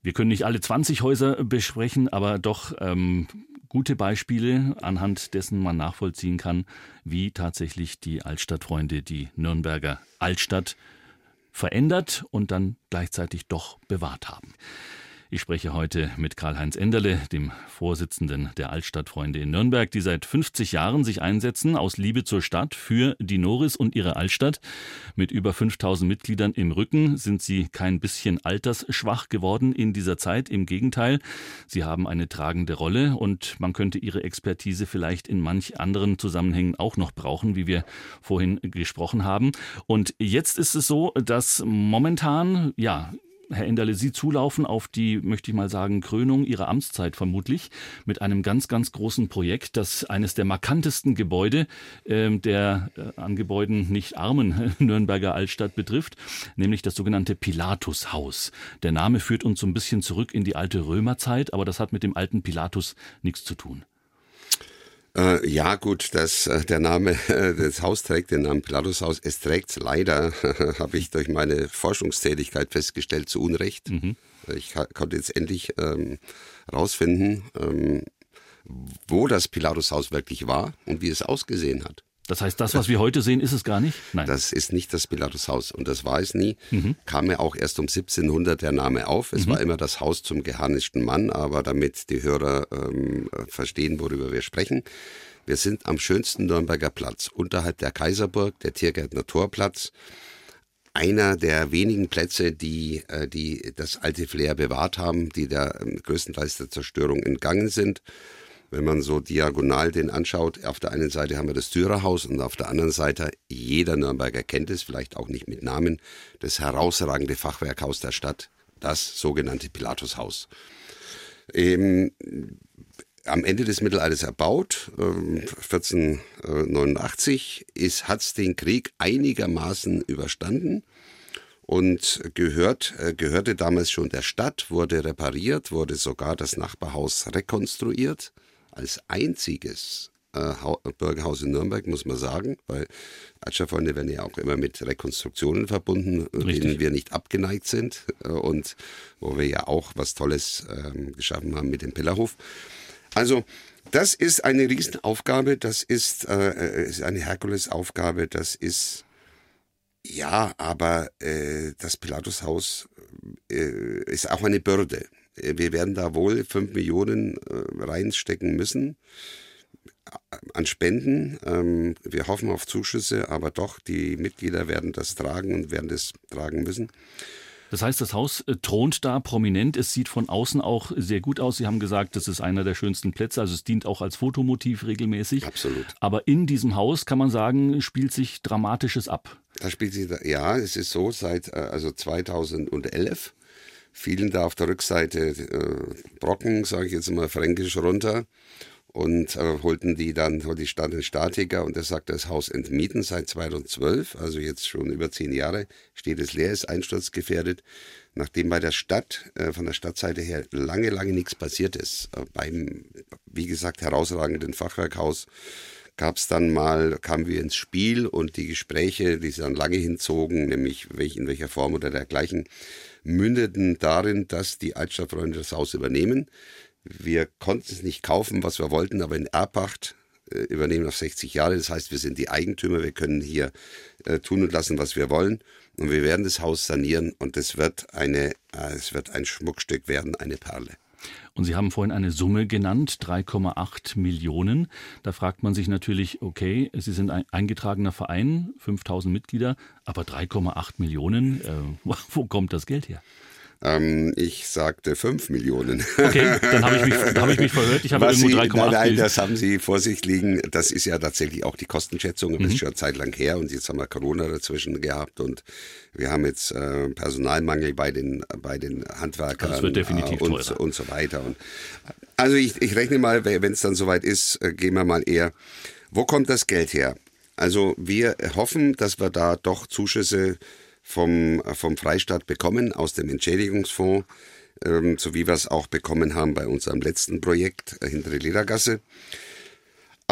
Speaker 1: wir können nicht alle 20 Häuser besprechen, aber doch ähm, gute Beispiele, anhand dessen man nachvollziehen kann, wie tatsächlich die Altstadtfreunde die Nürnberger Altstadt verändert und dann gleichzeitig doch bewahrt haben. Ich spreche heute mit Karl-Heinz Enderle, dem Vorsitzenden der Altstadtfreunde in Nürnberg, die seit 50 Jahren sich einsetzen aus Liebe zur Stadt für die Noris und ihre Altstadt. Mit über 5000 Mitgliedern im Rücken sind sie kein bisschen altersschwach geworden in dieser Zeit. Im Gegenteil, sie haben eine tragende Rolle und man könnte ihre Expertise vielleicht in manch anderen Zusammenhängen auch noch brauchen, wie wir vorhin gesprochen haben. Und jetzt ist es so, dass momentan, ja, Herr Enderle, Sie zulaufen auf die, möchte ich mal sagen, Krönung Ihrer Amtszeit vermutlich mit einem ganz, ganz großen Projekt, das eines der markantesten Gebäude äh, der äh, an Gebäuden nicht armen Nürnberger Altstadt betrifft, nämlich das sogenannte Pilatushaus. Der Name führt uns so ein bisschen zurück in die alte Römerzeit, aber das hat mit dem alten Pilatus nichts zu tun.
Speaker 2: Äh, ja, gut, dass äh, der Name, äh, das Haus trägt den Namen Pilatushaus. Es trägt leider, habe ich durch meine Forschungstätigkeit festgestellt, zu Unrecht. Mhm. Ich konnte jetzt endlich ähm, rausfinden, ähm, wo das Pilatushaus wirklich war und wie es ausgesehen hat.
Speaker 1: Das heißt, das, was wir heute sehen, ist es gar nicht?
Speaker 2: Nein. Das ist nicht das Pilatushaus und das war es nie. Mhm. Kam ja auch erst um 1700 der Name auf. Es mhm. war immer das Haus zum geharnischten Mann, aber damit die Hörer ähm, verstehen, worüber wir sprechen. Wir sind am schönsten Nürnberger Platz, unterhalb der Kaiserburg, der Tiergärtner Torplatz. Einer der wenigen Plätze, die, äh, die das alte Flair bewahrt haben, die der ähm, größtenteils der Zerstörung entgangen sind wenn man so diagonal den anschaut, auf der einen Seite haben wir das Dürerhaus und auf der anderen Seite, jeder Nürnberger kennt es, vielleicht auch nicht mit Namen, das herausragende Fachwerkhaus der Stadt, das sogenannte Pilatushaus. Ähm, am Ende des Mittelalters erbaut, äh, 1489, hat es den Krieg einigermaßen überstanden und gehört, äh, gehörte damals schon der Stadt, wurde repariert, wurde sogar das Nachbarhaus rekonstruiert. Als einziges äh, Bürgerhaus in Nürnberg, muss man sagen, weil Atscherfreunde werden ja auch immer mit Rekonstruktionen verbunden, Richtig. denen wir nicht abgeneigt sind äh, und wo wir ja auch was Tolles ähm, geschaffen haben mit dem Pillerhof. Also das ist eine Riesenaufgabe, das ist, äh, ist eine Herkulesaufgabe, das ist ja, aber äh, das Pilatushaus äh, ist auch eine Bürde. Wir werden da wohl fünf Millionen äh, reinstecken müssen an Spenden. Ähm, wir hoffen auf Zuschüsse, aber doch, die Mitglieder werden das tragen und werden das tragen müssen.
Speaker 1: Das heißt, das Haus äh, thront da prominent. Es sieht von außen auch sehr gut aus. Sie haben gesagt, das ist einer der schönsten Plätze. Also es dient auch als Fotomotiv regelmäßig.
Speaker 2: Absolut.
Speaker 1: Aber in diesem Haus kann man sagen, spielt sich Dramatisches ab.
Speaker 2: Da spielt sich, ja, es ist so, seit äh, also 2011 fielen da auf der Rückseite äh, Brocken, sage ich jetzt mal fränkisch, runter und äh, holten die dann, holt die Stadt den Statiker und der sagt, das Haus entmieten seit 2012, also jetzt schon über zehn Jahre, steht es leer, ist einsturzgefährdet. Nachdem bei der Stadt, äh, von der Stadtseite her lange, lange nichts passiert ist, äh, beim, wie gesagt, herausragenden Fachwerkhaus, gab es dann mal, kamen wir ins Spiel und die Gespräche, die sie dann lange hinzogen, nämlich welch, in welcher Form oder dergleichen, mündeten darin, dass die Altstadtfreunde das Haus übernehmen. Wir konnten es nicht kaufen, was wir wollten, aber in Erbpacht äh, übernehmen auf 60 Jahre. Das heißt, wir sind die Eigentümer, wir können hier äh, tun und lassen, was wir wollen. Und wir werden das Haus sanieren und es wird, eine, äh, es wird ein Schmuckstück werden, eine Perle.
Speaker 1: Und Sie haben vorhin eine Summe genannt, 3,8 Millionen. Da fragt man sich natürlich, okay, Sie sind ein eingetragener Verein, 5000 Mitglieder, aber 3,8 Millionen, äh, wo kommt das Geld her?
Speaker 2: Ähm, ich sagte 5 Millionen.
Speaker 1: Okay, dann habe ich, mich, hab ich mich verhört. Ich habe irgendwo 3,8
Speaker 2: Nein, nein, das haben Sie vor sich liegen. Das ist ja tatsächlich auch die Kostenschätzung. Das mhm. ist schon eine Zeit lang her und jetzt haben wir Corona dazwischen gehabt und wir haben jetzt äh, Personalmangel bei den, bei den Handwerkern
Speaker 1: das wird definitiv
Speaker 2: äh, und, und so weiter. Und, also ich, ich rechne mal, wenn es dann soweit ist, äh, gehen wir mal eher, wo kommt das Geld her? Also wir hoffen, dass wir da doch Zuschüsse vom, vom Freistaat bekommen aus dem Entschädigungsfonds, ähm, so wie wir es auch bekommen haben bei unserem letzten Projekt äh, Hintere Ledergasse.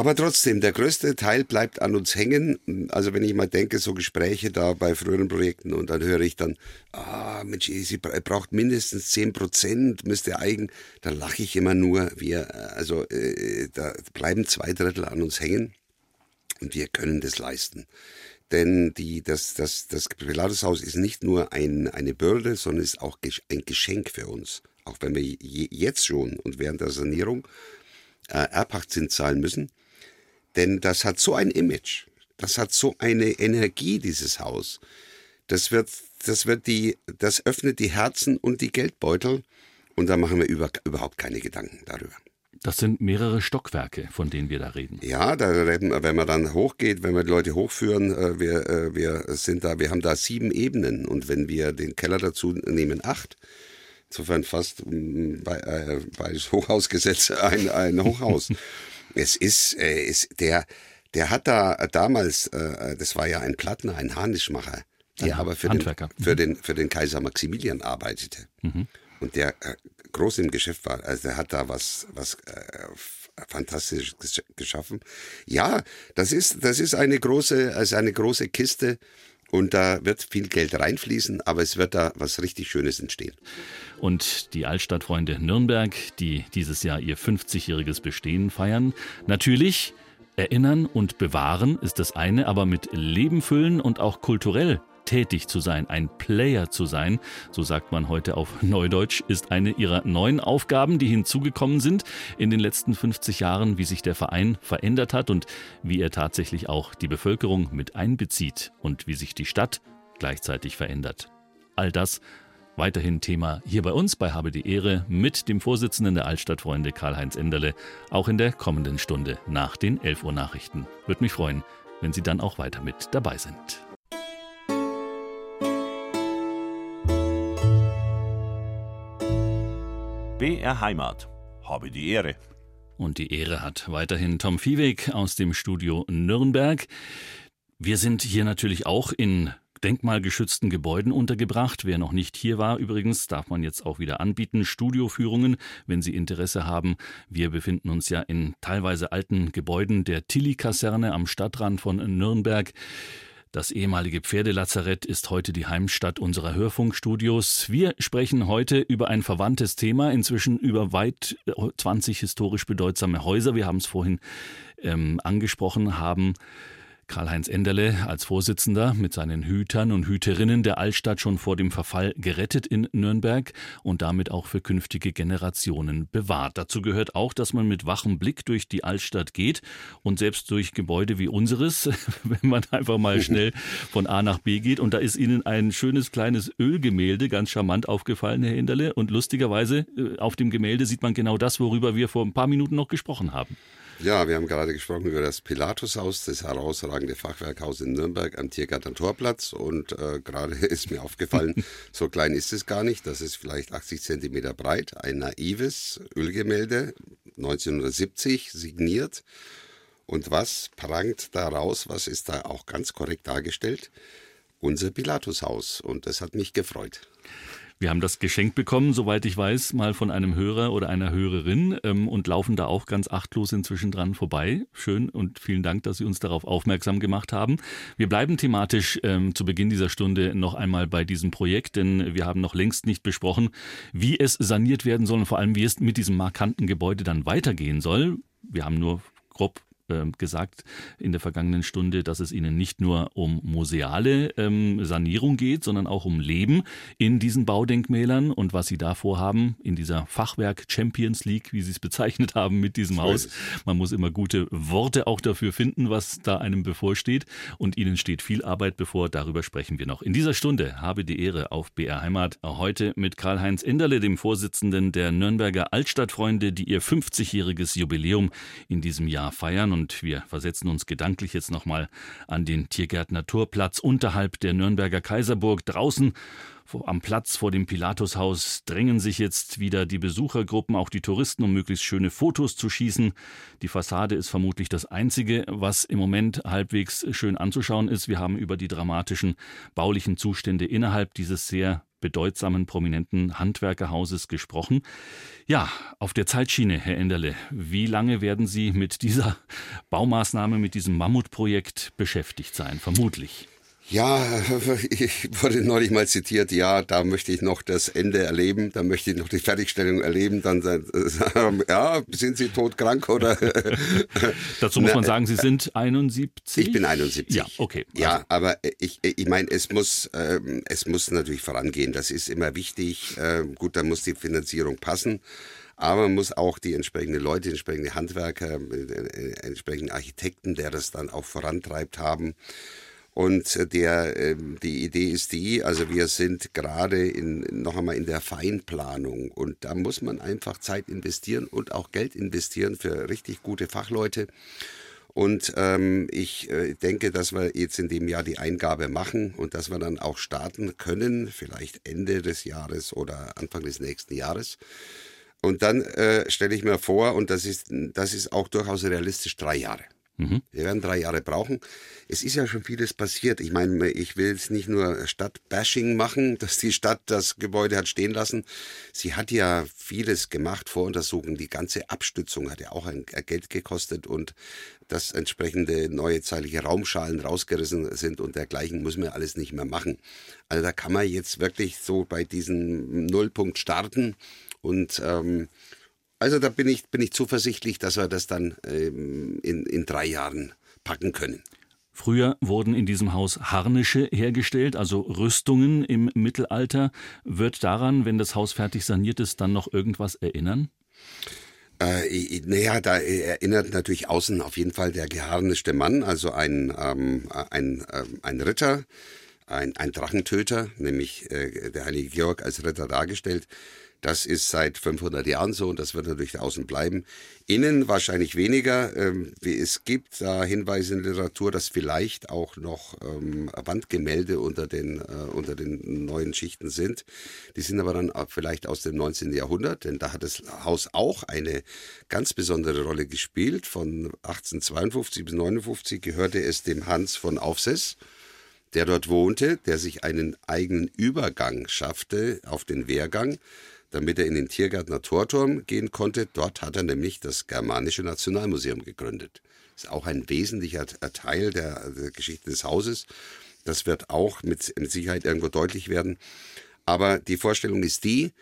Speaker 2: Aber trotzdem, der größte Teil bleibt an uns hängen. Also wenn ich mal denke, so Gespräche da bei früheren Projekten und dann höre ich dann, ah, Mensch, sie braucht mindestens 10 Prozent, müsste eigen, dann lache ich immer nur. Wir, äh, also äh, da bleiben zwei Drittel an uns hängen und wir können das leisten. Denn die, das, das, das Pilatushaus ist nicht nur ein, eine Bürde, sondern ist auch ein Geschenk für uns. Auch wenn wir jetzt schon und während der Sanierung äh, Erbpachtzins zahlen müssen. Denn das hat so ein Image, das hat so eine Energie, dieses Haus. Das wird, das wird die, das öffnet die Herzen und die Geldbeutel und da machen wir über, überhaupt keine Gedanken darüber.
Speaker 1: Das sind mehrere Stockwerke, von denen wir da reden.
Speaker 2: Ja, da reden, wenn man dann hochgeht, wenn wir die Leute hochführen, äh, wir, äh, wir sind da, wir haben da sieben Ebenen und wenn wir den Keller dazu nehmen, acht. Insofern fast mm, bei, äh, bei Hochhausgesetz ein, ein Hochhaus. es ist, äh, ist der, der hat da damals, äh, das war ja ein Plattner, ein Harnischmacher, der aber für den, für, mhm. den, für den Kaiser Maximilian arbeitete. Mhm. Und der äh, groß im Geschäft war. Also der hat da was, was äh, fantastisch geschaffen. Ja, das ist, das ist eine große, also eine große Kiste. Und da wird viel Geld reinfließen, aber es wird da was richtig Schönes entstehen.
Speaker 1: Und die Altstadtfreunde Nürnberg, die dieses Jahr ihr 50-jähriges Bestehen feiern, natürlich erinnern und bewahren ist das eine, aber mit Leben füllen und auch kulturell tätig zu sein, ein Player zu sein, so sagt man heute auf Neudeutsch, ist eine ihrer neuen Aufgaben, die hinzugekommen sind in den letzten 50 Jahren, wie sich der Verein verändert hat und wie er tatsächlich auch die Bevölkerung mit einbezieht und wie sich die Stadt gleichzeitig verändert. All das weiterhin Thema hier bei uns bei Habe die Ehre mit dem Vorsitzenden der Altstadtfreunde Karl-Heinz Enderle, auch in der kommenden Stunde nach den 11 Uhr Nachrichten. Würde mich freuen, wenn Sie dann auch weiter mit dabei sind.
Speaker 3: BR Heimat. Habe die Ehre.
Speaker 1: Und die Ehre hat weiterhin Tom Viehweg aus dem Studio Nürnberg. Wir sind hier natürlich auch in denkmalgeschützten Gebäuden untergebracht. Wer noch nicht hier war, übrigens, darf man jetzt auch wieder anbieten. Studioführungen, wenn Sie Interesse haben. Wir befinden uns ja in teilweise alten Gebäuden der Tilly-Kaserne am Stadtrand von Nürnberg. Das ehemalige Pferdelazarett ist heute die Heimstatt unserer Hörfunkstudios. Wir sprechen heute über ein verwandtes Thema, inzwischen über weit 20 äh, historisch bedeutsame Häuser. Wir haben es vorhin ähm, angesprochen, haben Karl-Heinz Enderle als Vorsitzender mit seinen Hütern und Hüterinnen der Altstadt schon vor dem Verfall gerettet in Nürnberg und damit auch für künftige Generationen bewahrt. Dazu gehört auch, dass man mit wachem Blick durch die Altstadt geht und selbst durch Gebäude wie unseres, wenn man einfach mal schnell von A nach B geht. Und da ist Ihnen ein schönes kleines Ölgemälde ganz charmant aufgefallen, Herr Enderle. Und lustigerweise äh, auf dem Gemälde sieht man genau das, worüber wir vor ein paar Minuten noch gesprochen haben.
Speaker 2: Ja, wir haben gerade gesprochen über das Pilatushaus, das herausragende Fachwerkhaus in Nürnberg am Tiergarten Torplatz. Und äh, gerade ist mir aufgefallen, so klein ist es gar nicht. Das ist vielleicht 80 Zentimeter breit. Ein naives Ölgemälde, 1970 signiert. Und was prangt daraus? Was ist da auch ganz korrekt dargestellt? Unser Pilatushaus. Und das hat mich gefreut.
Speaker 1: Wir haben das geschenkt bekommen, soweit ich weiß, mal von einem Hörer oder einer Hörerin ähm, und laufen da auch ganz achtlos inzwischen dran vorbei. Schön und vielen Dank, dass Sie uns darauf aufmerksam gemacht haben. Wir bleiben thematisch ähm, zu Beginn dieser Stunde noch einmal bei diesem Projekt, denn wir haben noch längst nicht besprochen, wie es saniert werden soll und vor allem, wie es mit diesem markanten Gebäude dann weitergehen soll. Wir haben nur grob gesagt in der vergangenen Stunde, dass es ihnen nicht nur um museale ähm, Sanierung geht, sondern auch um Leben in diesen Baudenkmälern und was sie da vorhaben in dieser Fachwerk Champions League, wie sie es bezeichnet haben mit diesem Haus. Man muss immer gute Worte auch dafür finden, was da einem bevorsteht und ihnen steht viel Arbeit bevor. Darüber sprechen wir noch. In dieser Stunde habe die Ehre auf BR Heimat heute mit Karl-Heinz Enderle, dem Vorsitzenden der Nürnberger Altstadtfreunde, die ihr 50-jähriges Jubiläum in diesem Jahr feiern und und wir versetzen uns gedanklich jetzt nochmal an den Tiergärtner Naturplatz unterhalb der Nürnberger Kaiserburg. Draußen am Platz vor dem Pilatushaus drängen sich jetzt wieder die Besuchergruppen, auch die Touristen, um möglichst schöne Fotos zu schießen. Die Fassade ist vermutlich das Einzige, was im Moment halbwegs schön anzuschauen ist. Wir haben über die dramatischen baulichen Zustände innerhalb dieses sehr bedeutsamen prominenten Handwerkerhauses gesprochen. Ja, auf der Zeitschiene, Herr Enderle, wie lange werden Sie mit dieser Baumaßnahme, mit diesem Mammutprojekt beschäftigt sein? Vermutlich.
Speaker 2: Ja, ich wurde neulich mal zitiert, ja, da möchte ich noch das Ende erleben, da möchte ich noch die Fertigstellung erleben, dann sagen, ja, sind Sie todkrank oder?
Speaker 1: Dazu muss man sagen, Sie sind 71?
Speaker 2: Ich bin 71.
Speaker 1: Ja, okay.
Speaker 2: Also. Ja, aber ich, ich meine, es muss, ähm, es muss natürlich vorangehen, das ist immer wichtig. Ähm, gut, da muss die Finanzierung passen. Aber man muss auch die entsprechenden Leute, die entsprechenden Handwerker, äh, äh, entsprechenden Architekten, der das dann auch vorantreibt haben. Und der, ähm, die Idee ist die, also wir sind gerade in, noch einmal in der Feinplanung und da muss man einfach Zeit investieren und auch Geld investieren für richtig gute Fachleute. Und ähm, ich äh, denke, dass wir jetzt in dem Jahr die Eingabe machen und dass wir dann auch starten können, vielleicht Ende des Jahres oder Anfang des nächsten Jahres. Und dann äh, stelle ich mir vor, und das ist, das ist auch durchaus realistisch, drei Jahre. Mhm. Wir werden drei Jahre brauchen. Es ist ja schon vieles passiert. Ich meine, ich will jetzt nicht nur Stadtbashing machen, dass die Stadt das Gebäude hat stehen lassen. Sie hat ja vieles gemacht, Voruntersuchungen. Die ganze Abstützung hat ja auch ein Geld gekostet und dass entsprechende neue zeitliche Raumschalen rausgerissen sind und dergleichen müssen wir alles nicht mehr machen. Also da kann man jetzt wirklich so bei diesem Nullpunkt starten und ähm, also da bin ich, bin ich zuversichtlich, dass wir das dann ähm, in, in drei Jahren packen können.
Speaker 1: Früher wurden in diesem Haus Harnische hergestellt, also Rüstungen im Mittelalter. Wird daran, wenn das Haus fertig saniert ist, dann noch irgendwas erinnern?
Speaker 2: Äh, naja, da erinnert natürlich außen auf jeden Fall der geharnischte Mann, also ein, ähm, ein, äh, ein Ritter, ein, ein Drachentöter, nämlich äh, der heilige Georg als Ritter dargestellt Das ist seit 500 Jahren so und das wird natürlich außen bleiben. Innen wahrscheinlich weniger. Ähm, es gibt da Hinweise in der Literatur, dass vielleicht auch noch ähm, Wandgemälde unter den, äh, unter den neuen Schichten sind. Die sind aber dann vielleicht aus dem 19. Jahrhundert, denn da hat das Haus auch eine ganz besondere Rolle gespielt. Von 1852 bis 1859 gehörte es dem Hans von Aufsess der dort wohnte, der sich einen eigenen Übergang schaffte auf den Wehrgang damit er in den Tiergartner Torturm gehen konnte. Dort hat er nämlich das Germanische Nationalmuseum gegründet. Ist auch ein wesentlicher Teil der, der Geschichte des Hauses. Das wird auch mit, mit Sicherheit irgendwo deutlich werden. Aber die Vorstellung ist die,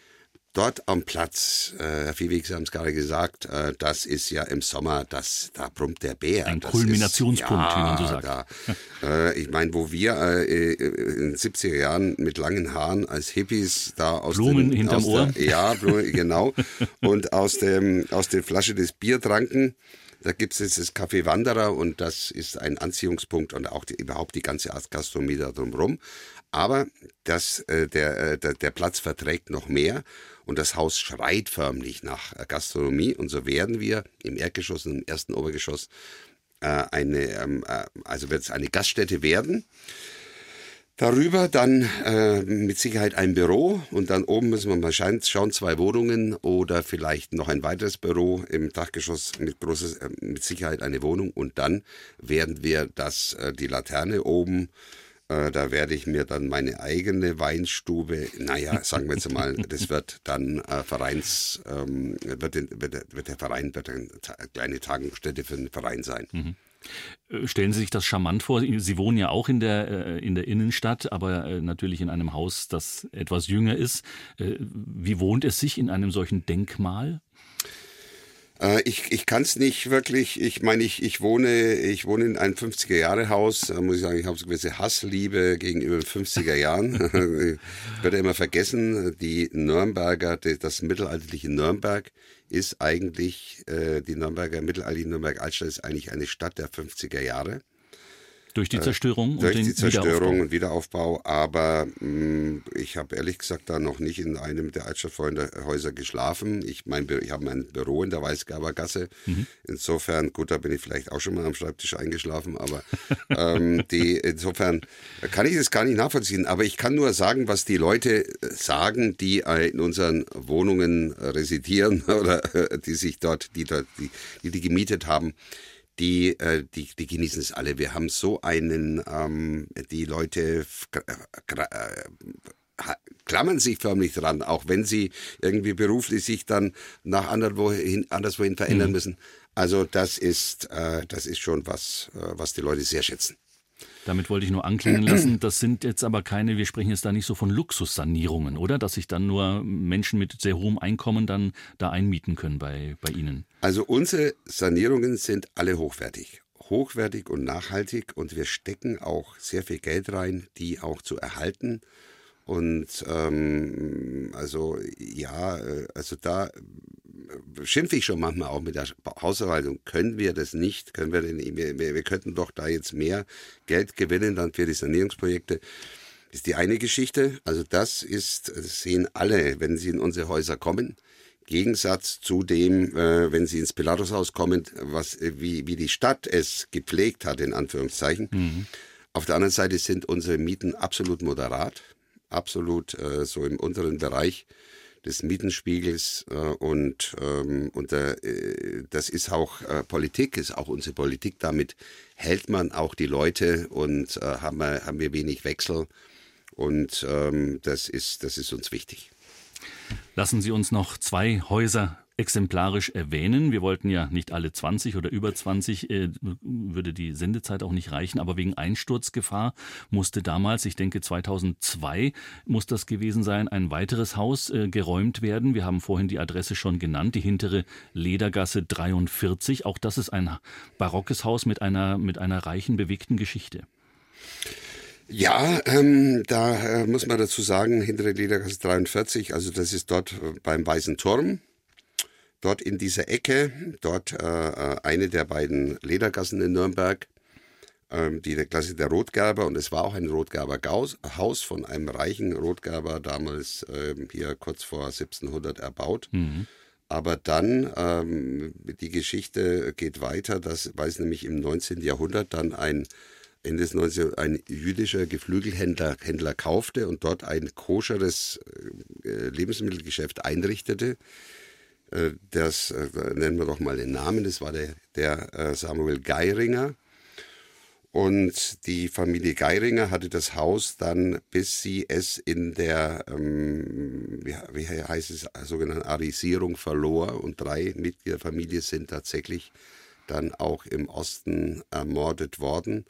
Speaker 2: dort am Platz, äh, Herr Viehweg, Sie haben es gerade gesagt, äh, das ist ja im Sommer, das, da brummt der Bär.
Speaker 1: Ein das Kulminationspunkt, ist, ja, wie man so sagt.
Speaker 2: Da, äh, ich meine, wo wir äh, in den 70er Jahren mit langen Haaren als Hippies da aus
Speaker 1: Blumen
Speaker 2: den,
Speaker 1: hinterm
Speaker 2: aus
Speaker 1: Ohr.
Speaker 2: Der, ja, Blumen, genau. und aus, dem, aus der Flasche des Bier tranken. Da gibt es jetzt das Café Wanderer und das ist ein Anziehungspunkt und auch die, überhaupt die ganze Gastronomie da drumherum. Aber das, äh, der, äh, der, der Platz verträgt noch mehr und das Haus schreit förmlich nach äh, Gastronomie. Und so werden wir im Erdgeschoss und im ersten Obergeschoss äh, eine, ähm, äh, also wird es eine Gaststätte werden. Darüber dann äh, mit Sicherheit ein Büro und dann oben müssen wir mal schauen, zwei Wohnungen oder vielleicht noch ein weiteres Büro im Dachgeschoss mit großes, äh, mit Sicherheit eine Wohnung und dann werden wir das, äh, die Laterne oben äh, da werde ich mir dann meine eigene Weinstube, naja, sagen wir jetzt mal, das wird dann äh, Vereins, ähm, wird, wird, wird, der Verein, wird eine kleine Tagungsstätte für den Verein sein. Mhm.
Speaker 1: Äh, stellen Sie sich das charmant vor? Sie wohnen ja auch in der, äh, in der Innenstadt, aber natürlich in einem Haus, das etwas jünger ist. Wie wohnt es sich in einem solchen Denkmal?
Speaker 2: Äh, ich ich kann es nicht wirklich. Ich meine, ich, ich, wohne, ich wohne in einem 50er-Jahre-Haus. Da muss ich sagen, ich habe so eine gewisse Hassliebe gegenüber 50er Jahren. ich werde immer vergessen, die Nürnberger, das mittelalterliche Nürnberg ist eigentlich, äh, die Nürnberger, mittelalterliche Nürnberg-Altstadt ist eigentlich eine Stadt der 50er Jahre.
Speaker 1: Durch die Zerstörung
Speaker 2: äh, durch und den die Zerstörung und Wiederaufbau. Aber mh, mm, ich habe ehrlich gesagt da noch nicht in einem der Altstadtfreunde-Häuser geschlafen. Ich, mein, ich habe mein Büro in der Weißgabergasse. Mhm. Insofern, gut, da bin ich vielleicht auch schon mal am Schreibtisch eingeschlafen. Aber ähm, die, insofern kann ich das gar nicht nachvollziehen. Aber ich kann nur sagen, was die Leute sagen, die in unseren Wohnungen residieren oder die sich dort, die dort, die, die, die gemietet haben die, äh, die, die genießen es alle. Wir haben so einen, ähm, die Leute äh, klammern sich förmlich dran, auch wenn sie irgendwie beruflich sich dann nach anderswohin, anderswohin verändern mhm. müssen. Also das ist, äh, das ist schon was, äh, was die Leute sehr schätzen.
Speaker 1: Damit wollte ich nur anklingen lassen. Das sind jetzt aber keine, wir sprechen jetzt da nicht so von Luxussanierungen, oder? Dass sich dann nur Menschen mit sehr hohem Einkommen dann da einmieten können bei, bei Ihnen.
Speaker 2: Also unsere Sanierungen sind alle hochwertig. Hochwertig und nachhaltig und wir stecken auch sehr viel Geld rein, die auch zu erhalten. Und ähm, also ja, äh, also da schimpfe ich schon manchmal auch mit der Hausverwaltung. Können wir das nicht? Können wir, denn, wir, wir könnten doch da jetzt mehr Geld gewinnen dann für die Sanierungsprojekte. Das ist die eine Geschichte. Also das ist, das sehen alle, wenn sie in unsere Häuser kommen. Gegensatz zu dem, äh, wenn sie ins Pilatushaus kommen, was, äh, wie, wie die Stadt es gepflegt hat, in Anführungszeichen. Mhm. Auf der anderen Seite sind unsere Mieten absolut moderat, absolut äh, so im unteren Bereich des Mietenspiegels äh, und, ähm, und äh, das ist auch äh, Politik, ist auch unsere Politik. Damit hält man auch die Leute und äh, haben, wir, haben wir wenig Wechsel und ähm, das, ist, das ist uns wichtig.
Speaker 1: Lassen Sie uns noch zwei Häuser exemplarisch erwähnen. Wir wollten ja nicht alle 20 oder über 20, äh, würde die Sendezeit auch nicht reichen, aber wegen Einsturzgefahr musste damals, ich denke 2002 muss das gewesen sein, ein weiteres Haus äh, geräumt werden. Wir haben vorhin die Adresse schon genannt, die hintere Ledergasse 43. Auch das ist ein barockes Haus mit einer, mit einer reichen, bewegten Geschichte.
Speaker 2: Ja, ähm, da äh, muss man dazu sagen, hintere Ledergasse 43, also das ist dort äh, beim Weißen Turm dort in dieser Ecke, dort äh, äh, eine der beiden Ledergassen in Nürnberg. ähm, die der Klasse der Rotgerber und es war auch ein Rotgerber Haus von einem reichen Rotgerber damals ähm, hier kurz vor 1700 erbaut. Mhm. Aber dann, ähm, die Geschichte geht weiter, dass, weil es nämlich im 19. Jahrhundert dann ein Ende des 19. ein jüdischer Geflügelhändler Händler kaufte und dort ein koscheres äh, Lebensmittelgeschäft einrichtete. Äh, das äh, nennen wir doch mal den Namen, das war der, der äh, Samuel Geiringer. Und die Familie Geiringer hatte das Haus dann, bis sie es in der, ähm, wie, heißt es, sogenannten Arisierung verlor. Und drei Mitglieder der Familie sind tatsächlich dann auch im Osten ermordet worden.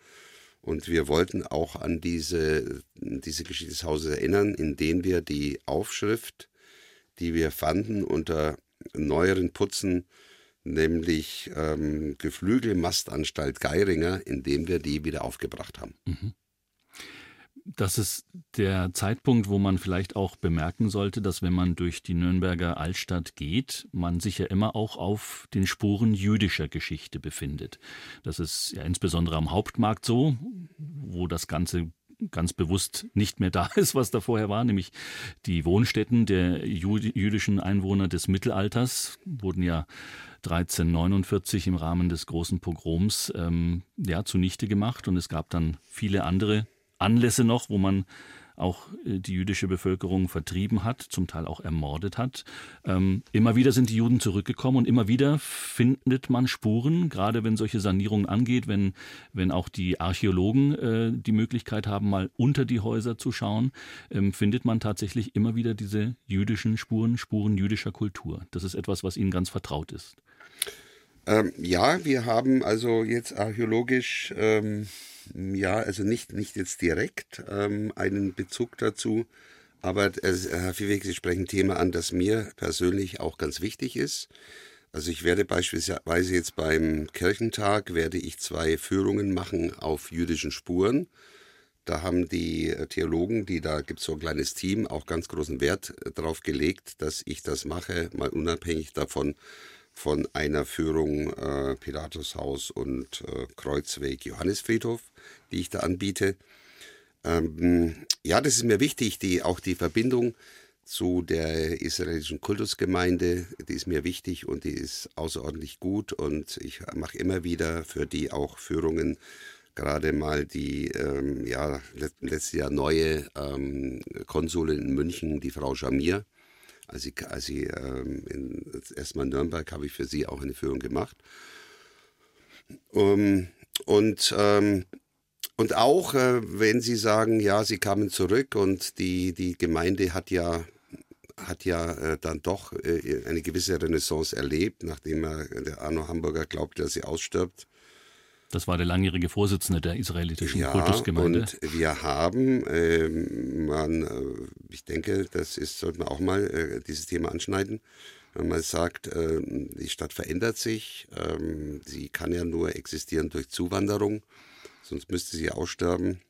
Speaker 2: Und wir wollten auch an diese, diese Geschichte des Hauses erinnern, indem wir die Aufschrift, die wir fanden unter neueren Putzen, nämlich ähm, Geflügelmastanstalt Geiringer, indem wir die wieder aufgebracht haben. Mhm.
Speaker 1: Das ist der Zeitpunkt, wo man vielleicht auch bemerken sollte, dass wenn man durch die Nürnberger Altstadt geht, man sich ja immer auch auf den Spuren jüdischer Geschichte befindet. Das ist ja insbesondere am Hauptmarkt so, wo das Ganze ganz bewusst nicht mehr da ist, was da vorher war, nämlich die Wohnstätten der jüdischen Einwohner des Mittelalters wurden ja 1349 im Rahmen des großen Pogroms ähm, ja, zunichte gemacht. Und es gab dann viele andere Anlässe noch, wo man auch äh, die jüdische Bevölkerung vertrieben hat, zum Teil auch ermordet hat. Ähm, immer wieder sind die Juden zurückgekommen und immer wieder findet man Spuren, gerade wenn solche Sanierungen angeht, wenn, wenn auch die Archäologen äh, die Möglichkeit haben, mal unter die Häuser zu schauen, ähm, findet man tatsächlich immer wieder diese jüdischen Spuren, Spuren jüdischer Kultur. Das ist etwas, was ihnen ganz vertraut ist.
Speaker 2: Ähm, ja, wir haben also jetzt archäologisch ähm, ja, also nicht, nicht jetzt direkt ähm, einen Bezug dazu, aber äh, Herr Viehweg, Sie sprechen ein Thema an, das mir persönlich auch ganz wichtig ist. Also ich werde beispielsweise jetzt beim Kirchentag werde ich zwei Führungen machen auf jüdischen Spuren. Da haben die Theologen, die da gibt es so ein kleines Team, auch ganz großen Wert äh, darauf gelegt, dass ich das mache, mal unabhängig davon, von einer Führung äh, Pilatushaus und äh, Kreuzweg Johannesfriedhof, die ich da anbiete. Ähm, ja, das ist mir wichtig, die, auch die Verbindung zu der israelischen Kultusgemeinde, die ist mir wichtig und die ist außerordentlich gut und ich mache immer wieder für die auch Führungen, gerade mal die ähm, ja, letztes Jahr neue ähm, Konsulin in München, die Frau Jamir, als ich, als ich ähm, in, erstmal in Nürnberg habe ich für sie auch eine Führung gemacht. Um, und, ähm, und auch, äh, wenn Sie sagen, ja, Sie kamen zurück und die, die Gemeinde hat ja, hat ja äh, dann doch äh, eine gewisse Renaissance erlebt, nachdem er, der Arno Hamburger glaubte, dass sie ausstirbt
Speaker 1: das war der langjährige Vorsitzende der israelitischen ja, Kultusgemeinde.
Speaker 2: Und wir haben, äh, man, ich denke, das ist, sollte man auch mal äh, dieses Thema anschneiden. Wenn man sagt, äh, die Stadt verändert sich, ähm, sie kann ja nur existieren durch Zuwanderung, sonst müsste sie aussterben.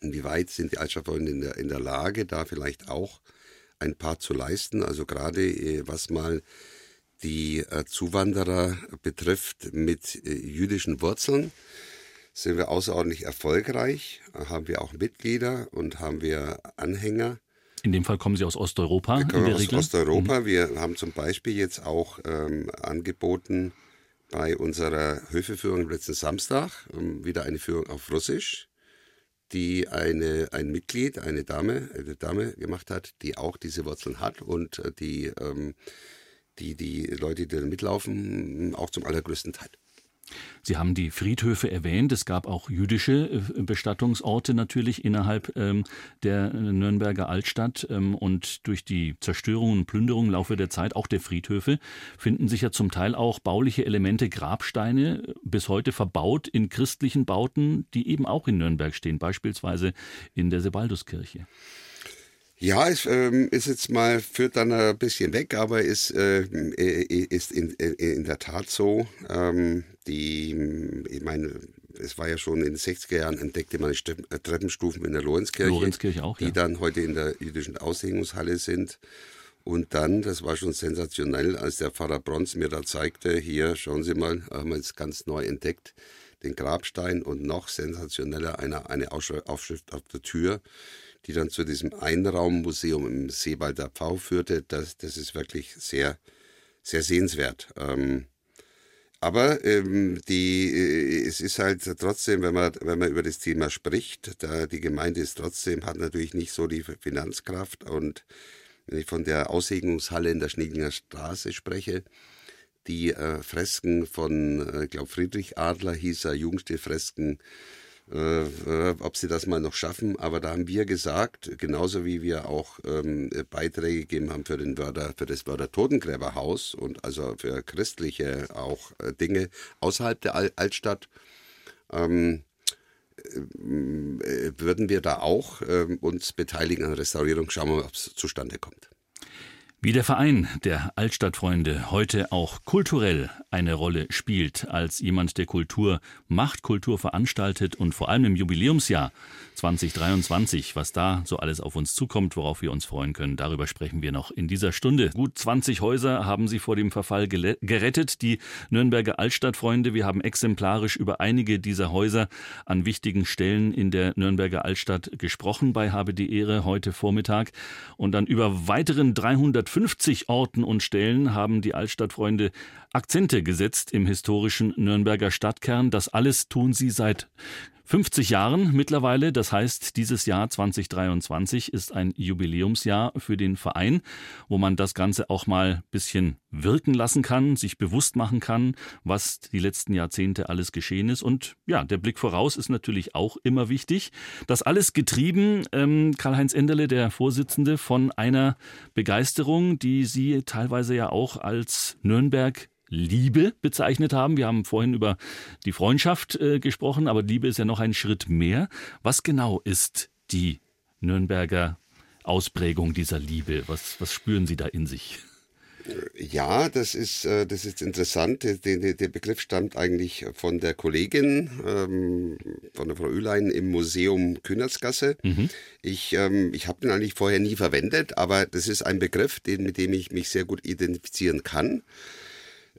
Speaker 2: Inwieweit sind die Altstadtfreunde in der, in der Lage, da vielleicht auch ein paar zu leisten? Also gerade äh, was mal die äh, Zuwanderer betrifft mit äh, jüdischen Wurzeln, sind wir außerordentlich erfolgreich, haben wir auch Mitglieder und haben wir Anhänger.
Speaker 1: In dem Fall kommen Sie aus Osteuropa?
Speaker 2: Wir kommen aus Regel? Osteuropa. Mhm. Wir haben zum Beispiel jetzt auch ähm, angeboten bei unserer Höfeführung letzten Samstag ähm, wieder eine Führung auf Russisch, die eine, ein Mitglied, eine Dame, eine Dame gemacht hat, die auch diese Wurzeln hat und äh, die ähm, die, die Leute, die da mitlaufen, auch zum allergrößten Teil.
Speaker 1: Sie haben die Friedhöfe erwähnt. Es gab auch jüdische äh, Bestattungsorte natürlich innerhalb ähm, der Nürnberger Altstadt. Ähm, und durch die Zerstörung und Plünderung im Laufe der Zeit, auch der Friedhöfe, finden sich ja zum Teil auch bauliche Elemente, Grabsteine, bis heute verbaut in christlichen Bauten, die eben auch in Nürnberg stehen, beispielsweise in der Sebalduskirche.
Speaker 2: Ja, es ähm, ist jetzt mal, führt dann ein bisschen weg, aber ist, äh, äh ist in, äh, in der Tat so. Ähm, die, ich meine, es war ja schon in den 60er Jahren entdeckte man äh, Treppenstufen in der Lorenzkirche,
Speaker 1: Lorenzkirche auch,
Speaker 2: die
Speaker 1: ja.
Speaker 2: dann heute in der jüdischen Aushängungshalle sind. Und dann, das war schon sensationell, als der Pfarrer Brons mir da zeigte, hier, schauen Sie mal, haben wir jetzt ganz neu entdeckt, den Grabstein und noch sensationeller eine, eine Aufschrift auf der Tür, die dann zu diesem Einraummuseum im Seewalder Pfau führte. Das, das ist wirklich sehr, sehr sehenswert. Ähm, aber ähm, die, äh, es ist halt trotzdem, wenn man, wenn man über das Thema spricht, da die Gemeinde ist trotzdem, hat natürlich nicht so die Finanzkraft. Und wenn ich von der Aussegnungshalle in der Schneglinger Straße spreche, die äh, Fresken von, äh, ich glaube, Friedrich Adler hieß er, Jugendstilfresken, äh, äh, ob sie das mal noch schaffen. Aber da haben wir gesagt, genauso wie wir auch ähm, Beiträge gegeben haben für, den Wörder, für das Wörder Totengräberhaus und also für christliche auch äh, Dinge außerhalb der Al Altstadt, ähm, äh, würden wir da auch äh, uns beteiligen an der Restaurierung. Schauen wir mal, ob es zustande kommt.
Speaker 1: Wie der Verein der Altstadtfreunde heute auch kulturell eine Rolle spielt, als jemand, der Kultur macht, Kultur veranstaltet und vor allem im Jubiläumsjahr 2023, was da so alles auf uns zukommt, worauf wir uns freuen können, darüber sprechen wir noch in dieser Stunde. Gut 20 Häuser haben sie vor dem Verfall gerettet, die Nürnberger Altstadtfreunde. Wir haben exemplarisch über einige dieser Häuser an wichtigen Stellen in der Nürnberger Altstadt gesprochen bei Habe die Ehre heute Vormittag und dann über weiteren 300 50 Orten und Stellen haben die Altstadtfreunde Akzente gesetzt im historischen Nürnberger Stadtkern. Das alles tun sie seit 50 Jahren mittlerweile. Das heißt, dieses Jahr 2023 ist ein Jubiläumsjahr für den Verein, wo man das Ganze auch mal bisschen wirken lassen kann, sich bewusst machen kann, was die letzten Jahrzehnte alles geschehen ist. Und ja, der Blick voraus ist natürlich auch immer wichtig. Das alles getrieben, ähm, Karl-Heinz Enderle, der Vorsitzende, von einer Begeisterung, die Sie teilweise ja auch als Nürnberg Liebe bezeichnet haben. Wir haben vorhin über die Freundschaft äh, gesprochen, aber Liebe ist ja noch ein Schritt mehr. Was genau ist die Nürnberger Ausprägung dieser Liebe? Was, was spüren Sie da in sich?
Speaker 2: Ja, das ist, äh, das ist interessant. Der, der, der Begriff stammt eigentlich von der Kollegin, ähm, von der Frau Ülein im Museum Kühnersgasse. Mhm. Ich, ähm, ich habe den eigentlich vorher nie verwendet, aber das ist ein Begriff, den, mit dem ich mich sehr gut identifizieren kann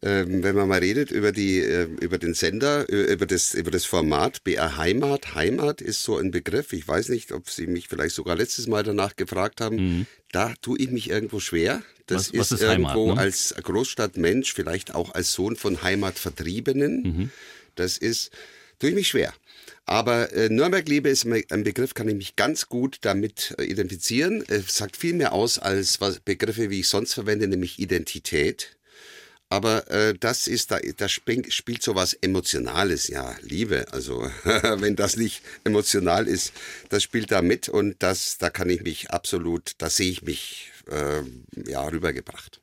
Speaker 2: ähm, wenn man mal redet über die äh, über den Sender, über das über das Format BR Heimat. Heimat ist so ein Begriff. Ich weiß nicht, ob Sie mich vielleicht sogar letztes Mal danach gefragt haben. Mhm. Da tue ich mich irgendwo schwer. Das was, was ist, ist, irgendwo Heimat, ne? als Großstadtmensch, vielleicht auch als Sohn von Heimatvertriebenen. Mhm. Das ist tue ich mich schwer. Aber äh, Nürnberg-Liebe ist ein Begriff, kann ich mich ganz gut damit äh, identifizieren. Es sagt viel mehr aus als was Begriffe, wie ich sonst verwende, nämlich Identität. Aber äh, das ist da, da spielt, so was Emotionales, ja, Liebe. Also wenn das nicht emotional ist, das spielt da mit und das, da kann ich mich absolut, da sehe ich mich äh, ja rübergebracht.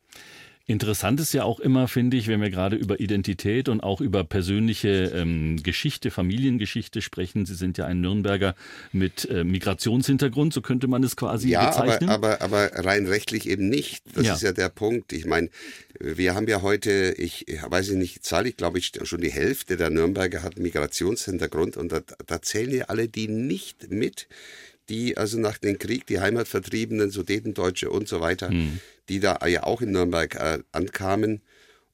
Speaker 1: Interessant ist ja auch immer, finde ich, wenn wir gerade über Identität und auch über persönliche ähm, Geschichte, Familiengeschichte sprechen. Sie sind ja ein Nürnberger mit äh, Migrationshintergrund, so könnte man es quasi ja, bezeichnen.
Speaker 2: Ja, aber, aber, aber rein rechtlich eben nicht. Das ja. ist ja der Punkt. Ich meine, wir haben ja heute, ich, weiß nicht die Zahl, ich glaube ich schon die Hälfte der Nürnberger hat Migrationshintergrund und da, da zählen ja alle die nicht mit, die also nach dem Krieg, die Heimatvertriebenen, Sudetendeutsche und so weiter, hm. die da ja auch in Nürnberg äh, ankamen.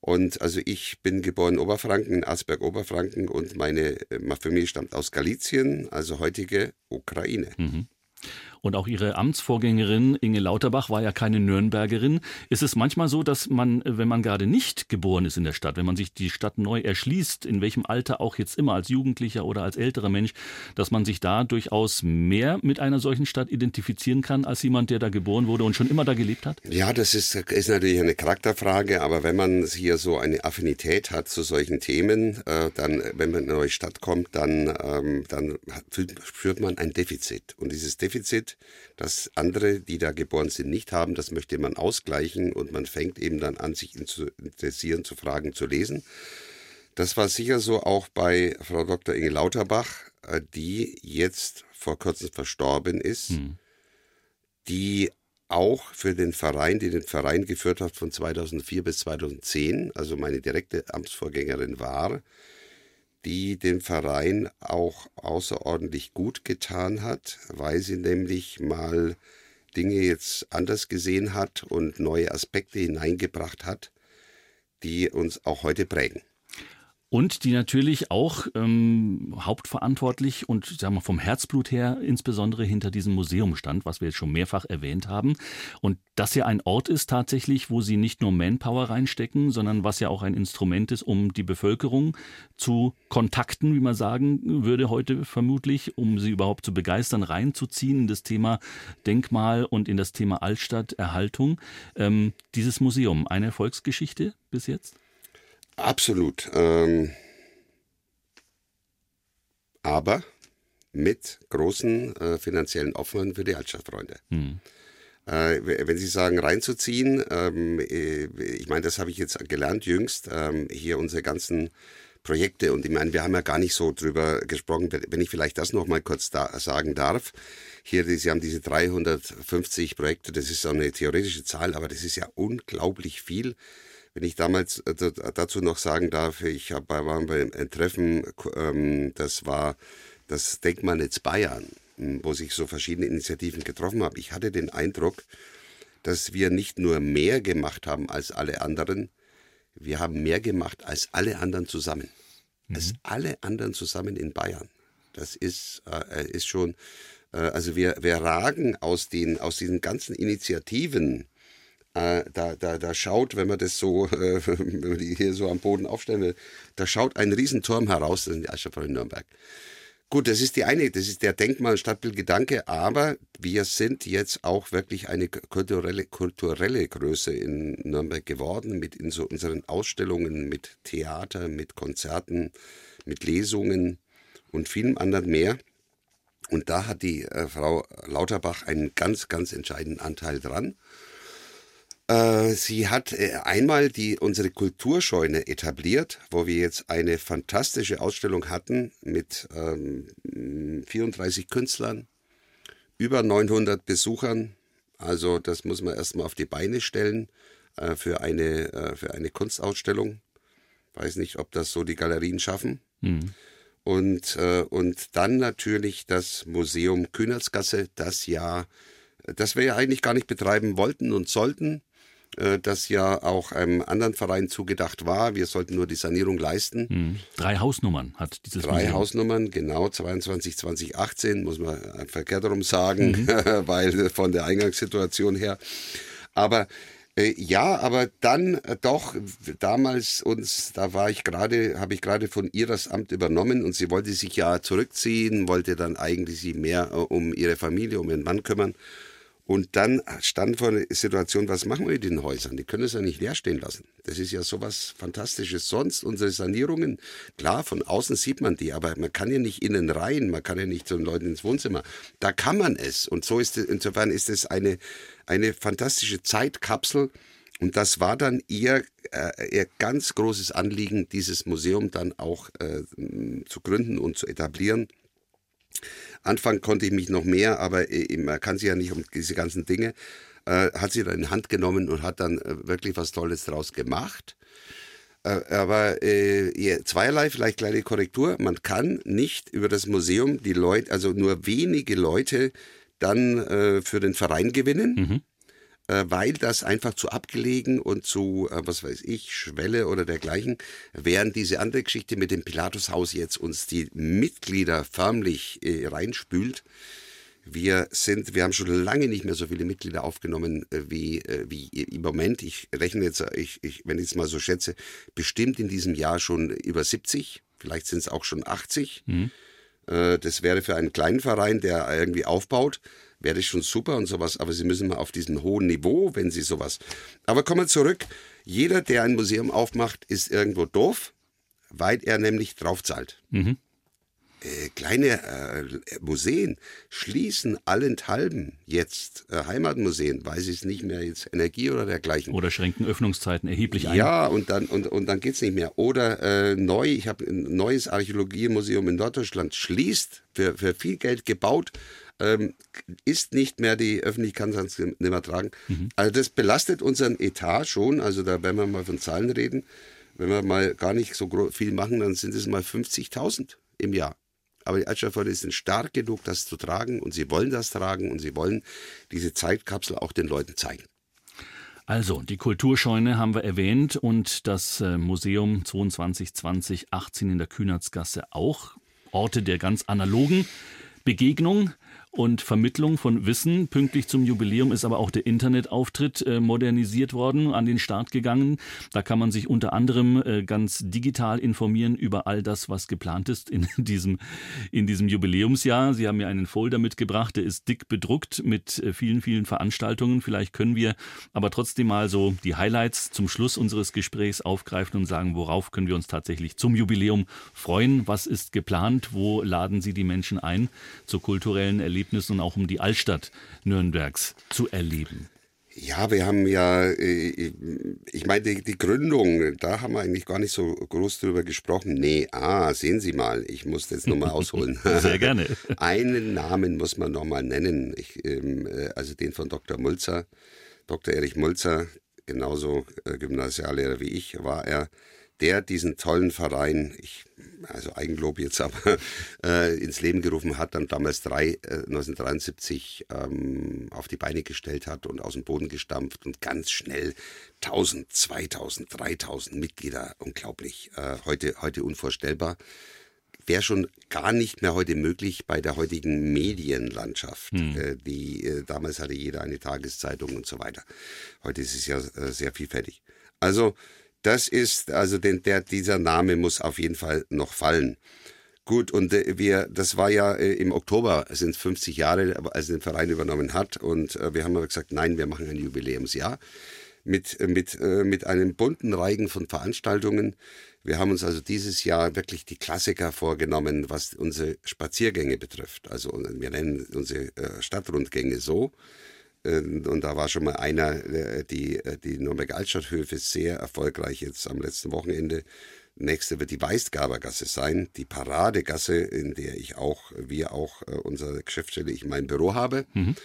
Speaker 2: Und also ich bin geboren in Oberfranken, in Asberg-Oberfranken und meine Familie stammt aus Galizien, also heutige Ukraine. Mhm.
Speaker 1: Und auch ihre Amtsvorgängerin Inge Lauterbach war ja keine Nürnbergerin. Ist es manchmal so, dass man, wenn man gerade nicht geboren ist in der Stadt, wenn man sich die Stadt neu erschließt, in welchem Alter auch jetzt immer, als Jugendlicher oder als älterer Mensch, dass man sich da durchaus mehr mit einer solchen Stadt identifizieren kann, als jemand, der da geboren wurde und schon immer da gelebt hat?
Speaker 2: Ja, das ist, ist natürlich eine Charakterfrage, aber wenn man hier so eine Affinität hat zu solchen Themen, äh, dann, wenn man in eine neue Stadt kommt, dann, ähm, dann führt man ein Defizit. Und dieses Defizit das andere, die da geboren sind, nicht haben. Das möchte man ausgleichen und man fängt eben dann an, sich zu interessieren, zu fragen, zu lesen. Das war sicher so auch bei Frau Dr. Inge Lauterbach, äh, die jetzt vor kurzem verstorben ist, hm. die auch für den Verein, die den Verein geführt hat von 2004 bis 2010, also meine direkte Amtsvorgängerin war, die dem Verein auch außerordentlich gut getan hat, weil sie nämlich mal Dinge jetzt anders gesehen hat und neue Aspekte hineingebracht hat, die uns auch heute prägen.
Speaker 1: Und die natürlich auch ähm, hauptverantwortlich und sagen wir vom Herzblut her insbesondere hinter diesem Museum stand, was wir jetzt schon mehrfach erwähnt haben. Und das ja ein Ort ist tatsächlich, wo sie nicht nur Manpower reinstecken, sondern was ja auch ein Instrument ist, um die Bevölkerung zu kontakten, wie man sagen würde heute vermutlich, um sie überhaupt zu begeistern, reinzuziehen in das Thema Denkmal und in das Thema Altstadterhaltung. Ähm, dieses Museum, eine Erfolgsgeschichte bis jetzt?
Speaker 2: Absolut. Ähm, aber mit großen äh, finanziellen Opfern für die Altstadtfreunde. Hm. Äh, wenn Sie sagen, reinzuziehen, ähm, äh, ich meine, das habe ich jetzt gelernt jüngst, ähm, hier unsere ganzen Projekte und ich meine, wir haben ja gar nicht so drüber gesprochen, wenn ich vielleicht das noch mal kurz da sagen darf. Hier, Sie haben diese 350 Projekte, das ist so eine theoretische Zahl, aber das ist ja unglaublich viel. Wenn ich damals äh, dazu noch sagen darf, ich hab, war beim Treffen, ähm, das war das Denkmalnetz Bayern, hm, wo sich so verschiedene Initiativen getroffen haben. Ich hatte den Eindruck, dass wir nicht nur mehr gemacht haben als alle anderen, wir haben mehr gemacht als alle anderen zusammen. Mhm. Als alle anderen zusammen in Bayern. Das ist, äh, ist schon, äh, also wir, wir ragen aus, den, aus diesen ganzen Initiativen, äh, da, da, da schaut, wenn man das so, äh, wenn man die hier so am Boden aufstellen will, da schaut ein Riesenturm heraus, das ist die von Nürnberg. Gut, das ist die eine, das ist der Denkmal- Stadtbildgedanke, aber wir sind jetzt auch wirklich eine kulturelle, kulturelle Größe in Nürnberg geworden, mit in so unseren Ausstellungen, mit Theater, mit Konzerten, mit Lesungen und vielem anderen mehr. Und da hat die äh, Frau Lauterbach einen ganz, ganz entscheidenden Anteil dran. Äh, sie hat äh, einmal die, unsere Kulturscheune etabliert, wo wir jetzt eine fantastische Ausstellung hatten mit ähm, 34 Künstlern, über 900 Besuchern. Also das muss man erstmal auf die Beine stellen äh, für, eine, äh, für eine Kunstausstellung. Weiß nicht, ob das so die Galerien schaffen. Mhm. Und, und dann natürlich das Museum Kühnersgasse, das ja, das wir ja eigentlich gar nicht betreiben wollten und sollten das ja auch einem anderen Verein zugedacht war. Wir sollten nur die Sanierung leisten.
Speaker 1: Mhm. Drei Hausnummern hat dieses
Speaker 2: Drei Museum. Hausnummern, genau, 22, 2018, muss man verkehrt darum sagen, mhm. weil von der Eingangssituation her. Aber äh, ja, aber dann äh, doch damals uns, da war ich gerade, habe ich gerade von ihr das Amt übernommen und sie wollte sich ja zurückziehen, wollte dann eigentlich sich mehr um ihre Familie, um ihren Mann kümmern. Und dann stand vor der Situation, was machen wir mit den Häusern? Die können es ja nicht leer stehen lassen. Das ist ja sowas Fantastisches. Sonst unsere Sanierungen, klar, von außen sieht man die, aber man kann ja nicht innen rein, man kann ja nicht zu den Leuten ins Wohnzimmer. Da kann man es. Und so ist es, insofern ist es eine, eine fantastische Zeitkapsel. Und das war dann ihr, äh, ihr ganz großes Anliegen, dieses Museum dann auch äh, zu gründen und zu etablieren. Anfangen konnte ich mich noch mehr, aber man kann sich ja nicht um diese ganzen Dinge. Äh, hat sie dann in Hand genommen und hat dann äh, wirklich was Tolles draus gemacht. Äh, aber äh, zweierlei, vielleicht kleine Korrektur. Man kann nicht über das Museum die Leute, also nur wenige Leute dann äh, für den Verein gewinnen. Mhm. Äh, weil das einfach zu abgelegen und zu, äh, was weiß ich, Schwelle oder dergleichen, während diese andere Geschichte mit dem Pilatushaus jetzt uns die Mitglieder förmlich äh, reinspült. Wir sind, wir haben schon lange nicht mehr so viele Mitglieder aufgenommen wie, wie im Moment. Ich rechne jetzt, ich, ich, wenn ich es mal so schätze, bestimmt in diesem Jahr schon über 70, vielleicht sind es auch schon 80. Mhm. Das wäre für einen kleinen Verein, der irgendwie aufbaut, wäre das schon super und sowas, aber sie müssen mal auf diesem hohen Niveau, wenn sie sowas. Aber kommen wir zurück. Jeder, der ein Museum aufmacht, ist irgendwo doof, weil er nämlich draufzahlt. Mhm. Äh, kleine äh, Museen schließen allenthalben jetzt äh, Heimatmuseen, weiß ich es nicht mehr, jetzt Energie oder dergleichen.
Speaker 1: Oder schränken Öffnungszeiten erheblich ein.
Speaker 2: Ja, und dann, und, und dann geht es nicht mehr. Oder äh, neu, ich habe ein neues Archäologiemuseum in Norddeutschland, schließt, für, für viel Geld gebaut, ähm, ist nicht mehr die Öffentlichkeit kann es nicht mehr tragen. Mhm. Also das belastet unseren Etat schon. Also da werden wir mal von Zahlen reden. Wenn wir mal gar nicht so viel machen, dann sind es mal 50.000 im Jahr. Aber die Altstadtfreunde sind stark genug, das zu tragen und sie wollen das tragen und sie wollen diese Zeitkapsel auch den Leuten zeigen.
Speaker 1: Also, die Kulturscheune haben wir erwähnt und das äh, Museum 2220 18 in der Kühnertsgasse auch. Orte der ganz analogen Begegnung und Vermittlung von Wissen. Pünktlich zum Jubiläum ist aber auch der Internetauftritt äh, modernisiert worden, an den Start gegangen. Da kann man sich unter anderem äh, ganz digital informieren über all das, was geplant ist in diesem, in diesem Jubiläumsjahr. Sie haben mir einen Folder mitgebracht, der ist dick bedruckt mit äh, vielen, vielen Veranstaltungen. Vielleicht können wir aber trotzdem mal so die Highlights zum Schluss unseres Gesprächs aufgreifen und sagen, worauf können wir uns tatsächlich zum Jubiläum freuen? Was ist geplant? Wo laden Sie die Menschen ein zu kulturellen Erlebnissen? Erlebnissen und auch um die Altstadt Nürnbergs zu erleben.
Speaker 2: Ja, wir haben ja, äh, ich meine, die, die, Gründung, da haben wir eigentlich gar nicht so groß drüber gesprochen. Nee, ah, sehen Sie mal, ich muss das nochmal ausholen.
Speaker 1: Sehr gerne.
Speaker 2: Einen Namen muss man nochmal nennen, ich, ähm, äh, also den von Dr. Mulzer. Dr. Erich Mulzer, genauso äh, Gymnasiallehrer wie ich, war er der diesen tollen Verein, ich, also Eigenlob jetzt aber, äh, ins Leben gerufen hat, dann damals drei, äh, 1973 ähm, auf die Beine gestellt hat und aus dem Boden gestampft und ganz schnell 1000, 2000, 3000 Mitglieder, unglaublich, äh, heute, heute unvorstellbar. Wäre schon gar nicht mehr heute möglich bei der heutigen Medienlandschaft. Hm. Äh, die, äh, damals hatte jeder eine Tageszeitung und so weiter. Heute ist es ja äh, sehr vielfältig. Also das ist, also den, der, dieser Name muss auf jeden Fall noch fallen. Gut, und äh, wir, das war ja äh, im Oktober, sind 50 Jahre, als er den Verein übernommen hat. Und äh, wir haben aber gesagt, nein, wir machen ein Jubiläumsjahr mit, mit, mit einem bunten Reigen von Veranstaltungen. Wir haben uns also dieses Jahr wirklich die Klassiker vorgenommen, was unsere Spaziergänge betrifft. Also wir nennen unsere Stadtrundgänge so. Ähm, und da war schon mal einer, äh, die, äh, die Nürnberger Altstadthöfe sehr erfolgreich jetzt am letzten Wochenende. Nächste wird die Weißgabergasse sein, die Paradegasse, in der ich auch, wir auch äh, unsere Geschäftsstelle, ich mein Büro habe. Mhm.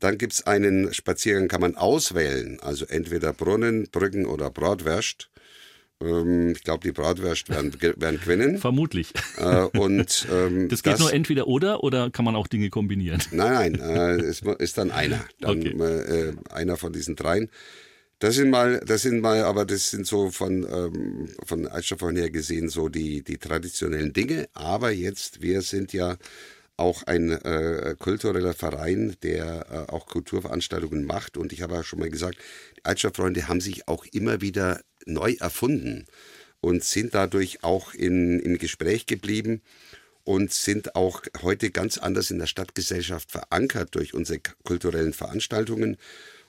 Speaker 2: Dann gibt es einen Spaziergang, kann man auswählen, also entweder Brunnen, Brücken oder Bratwurst. Ähm, ich glaube, die Bratwurst werden, werden gewinnen.
Speaker 1: Vermutlich.
Speaker 2: Äh, und,
Speaker 1: ähm, das geht das, nur entweder oder oder kann man auch Dinge kombinieren?
Speaker 2: Nein, nein, äh, es ist dann einer. Dann okay. äh, einer von diesen dreien. Das sind mal, das sind mal, aber das sind so von, ähm, von Altstadt her gesehen so die, die traditionellen Dinge. Aber jetzt, wir sind ja auch ein äh, kultureller Verein, der äh, auch Kulturveranstaltungen macht. Und ich habe ja schon mal gesagt, Altstadtfreunde haben sich auch immer wieder neu erfunden und sind dadurch auch in, im Gespräch geblieben und sind auch heute ganz anders in der Stadtgesellschaft verankert durch unsere kulturellen Veranstaltungen.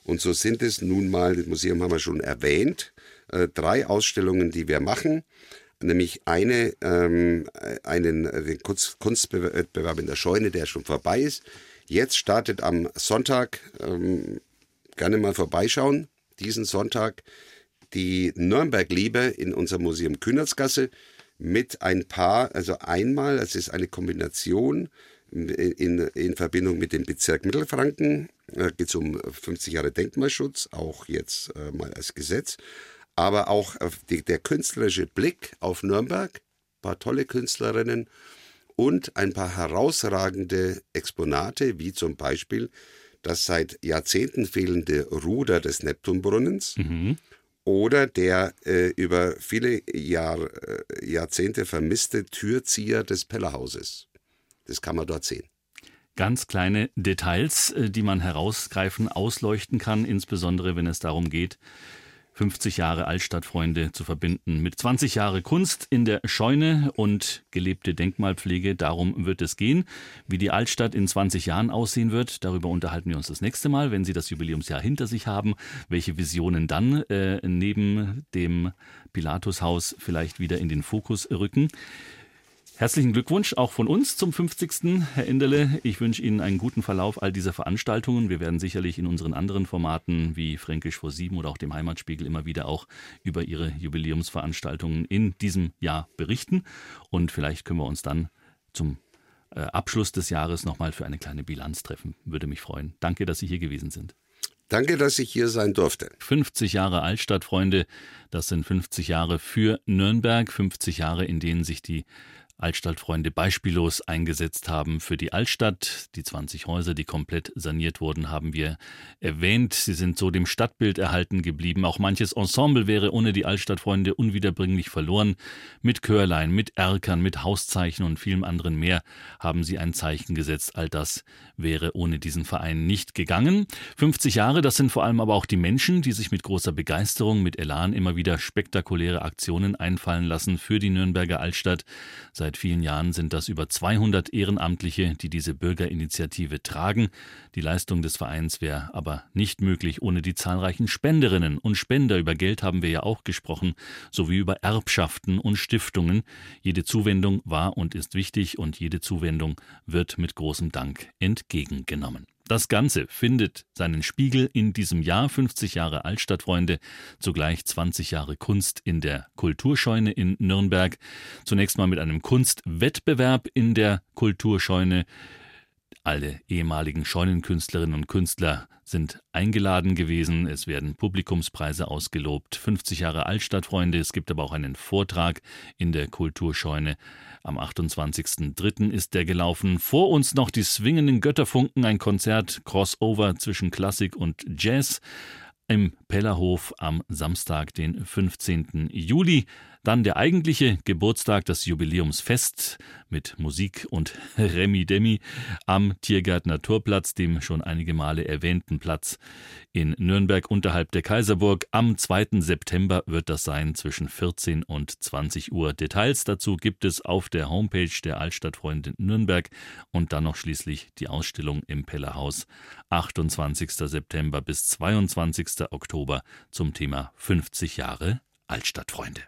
Speaker 2: Und so sind es nun mal, das Museum haben wir schon erwähnt, äh, drei Ausstellungen, die wir machen. Nämlich eine, ähm, einen den Kunst, Kunstwettbewerb in der Scheune, der schon vorbei ist. Jetzt startet am Sonntag, ähm, gerne mal vorbeischauen, diesen Sonntag die Nürnberg-Liebe in unserem Museum Kühnertsgasse mit ein paar, also einmal, es ist eine Kombination in, in, in Verbindung mit dem Bezirk Mittelfranken, da geht es um 50 Jahre Denkmalschutz, auch jetzt äh, mal als Gesetz, aber auch die, der künstlerische Blick auf Nürnberg, ein paar tolle Künstlerinnen und ein paar herausragende Exponate, wie zum Beispiel das seit Jahrzehnten fehlende Ruder des Neptunbrunnens. Mhm oder der äh, über viele Jahr, äh, Jahrzehnte vermisste Türzieher des Pellerhauses. Das kann man dort sehen.
Speaker 1: Ganz kleine Details, äh, die man herausgreifen, ausleuchten kann, insbesondere wenn es darum geht, 50 Jahre Altstadtfreunde zu verbinden mit 20 Jahre Kunst in der Scheune und gelebte Denkmalpflege. Darum wird es gehen. Wie die Altstadt in 20 Jahren aussehen wird, darüber unterhalten wir uns das nächste Mal, wenn Sie das Jubiläumsjahr hinter sich haben. Welche Visionen dann äh, neben dem Pilatushaus vielleicht wieder in den Fokus rücken. Herzlichen Glückwunsch auch von uns zum 50. Herr Enderle. Ich wünsche Ihnen einen guten Verlauf all dieser Veranstaltungen. Wir werden sicherlich in unseren anderen Formaten wie Fränkisch vor sieben oder auch dem Heimatspiegel immer wieder auch über Ihre Jubiläumsveranstaltungen in diesem Jahr berichten. Und vielleicht können wir uns dann zum äh, Abschluss des Jahres nochmal für eine kleine Bilanz treffen. Würde mich freuen. Danke, dass Sie hier gewesen sind.
Speaker 2: Danke, dass ich hier sein durfte.
Speaker 1: 50 Jahre Altstadt, Freunde. Das sind 50 Jahre für Nürnberg, 50 Jahre, in denen sich die Altstadtfreunde beispiellos eingesetzt haben für die Altstadt. Die 20 Häuser, die komplett saniert wurden, haben wir erwähnt. Sie sind so dem Stadtbild erhalten geblieben. Auch manches Ensemble wäre ohne die Altstadtfreunde unwiederbringlich verloren. Mit Chörlein, mit Erkern, mit Hauszeichen und vielem anderen mehr haben sie ein Zeichen gesetzt. All das wäre ohne diesen Verein nicht gegangen. 50 Jahre, das sind vor allem aber auch die Menschen, die sich mit großer Begeisterung, mit Elan immer wieder spektakuläre Aktionen einfallen lassen für die Nürnberger Altstadt. Seit Seit vielen Jahren sind das über 200 Ehrenamtliche, die diese Bürgerinitiative tragen. Die Leistung des Vereins wäre aber nicht möglich ohne die zahlreichen Spenderinnen und Spender. Über Geld haben wir ja auch gesprochen, sowie über Erbschaften und Stiftungen. Jede Zuwendung war und ist wichtig und jede Zuwendung wird mit großem Dank entgegengenommen. Das Ganze findet seinen Spiegel in diesem Jahr 50 Jahre Altstadtfreunde, zugleich 20 Jahre Kunst in der Kulturscheune in Nürnberg. Zunächst mal mit einem Kunstwettbewerb in der Kulturscheune. Alle ehemaligen Scheunenkünstlerinnen und Künstler sind eingeladen gewesen. Es werden Publikumspreise ausgelobt. 50 Jahre Altstadtfreunde. Es gibt aber auch einen Vortrag in der Kulturscheune. Am 28.03. ist der gelaufen. Vor uns noch die swingenden Götterfunken, ein Konzert Crossover zwischen Klassik und Jazz im Pellerhof am Samstag, den 15. Juli. Dann der eigentliche Geburtstag, das Jubiläumsfest mit Musik und Remi Demi am Tiergart Naturplatz, dem schon einige Male erwähnten Platz in Nürnberg unterhalb der Kaiserburg. Am 2. September wird das sein zwischen 14 und 20 Uhr. Details dazu gibt es auf der Homepage der Altstadtfreundin Nürnberg und dann noch schließlich die Ausstellung im Pellerhaus 28. September bis 22. Oktober zum Thema 50 Jahre Altstadtfreunde.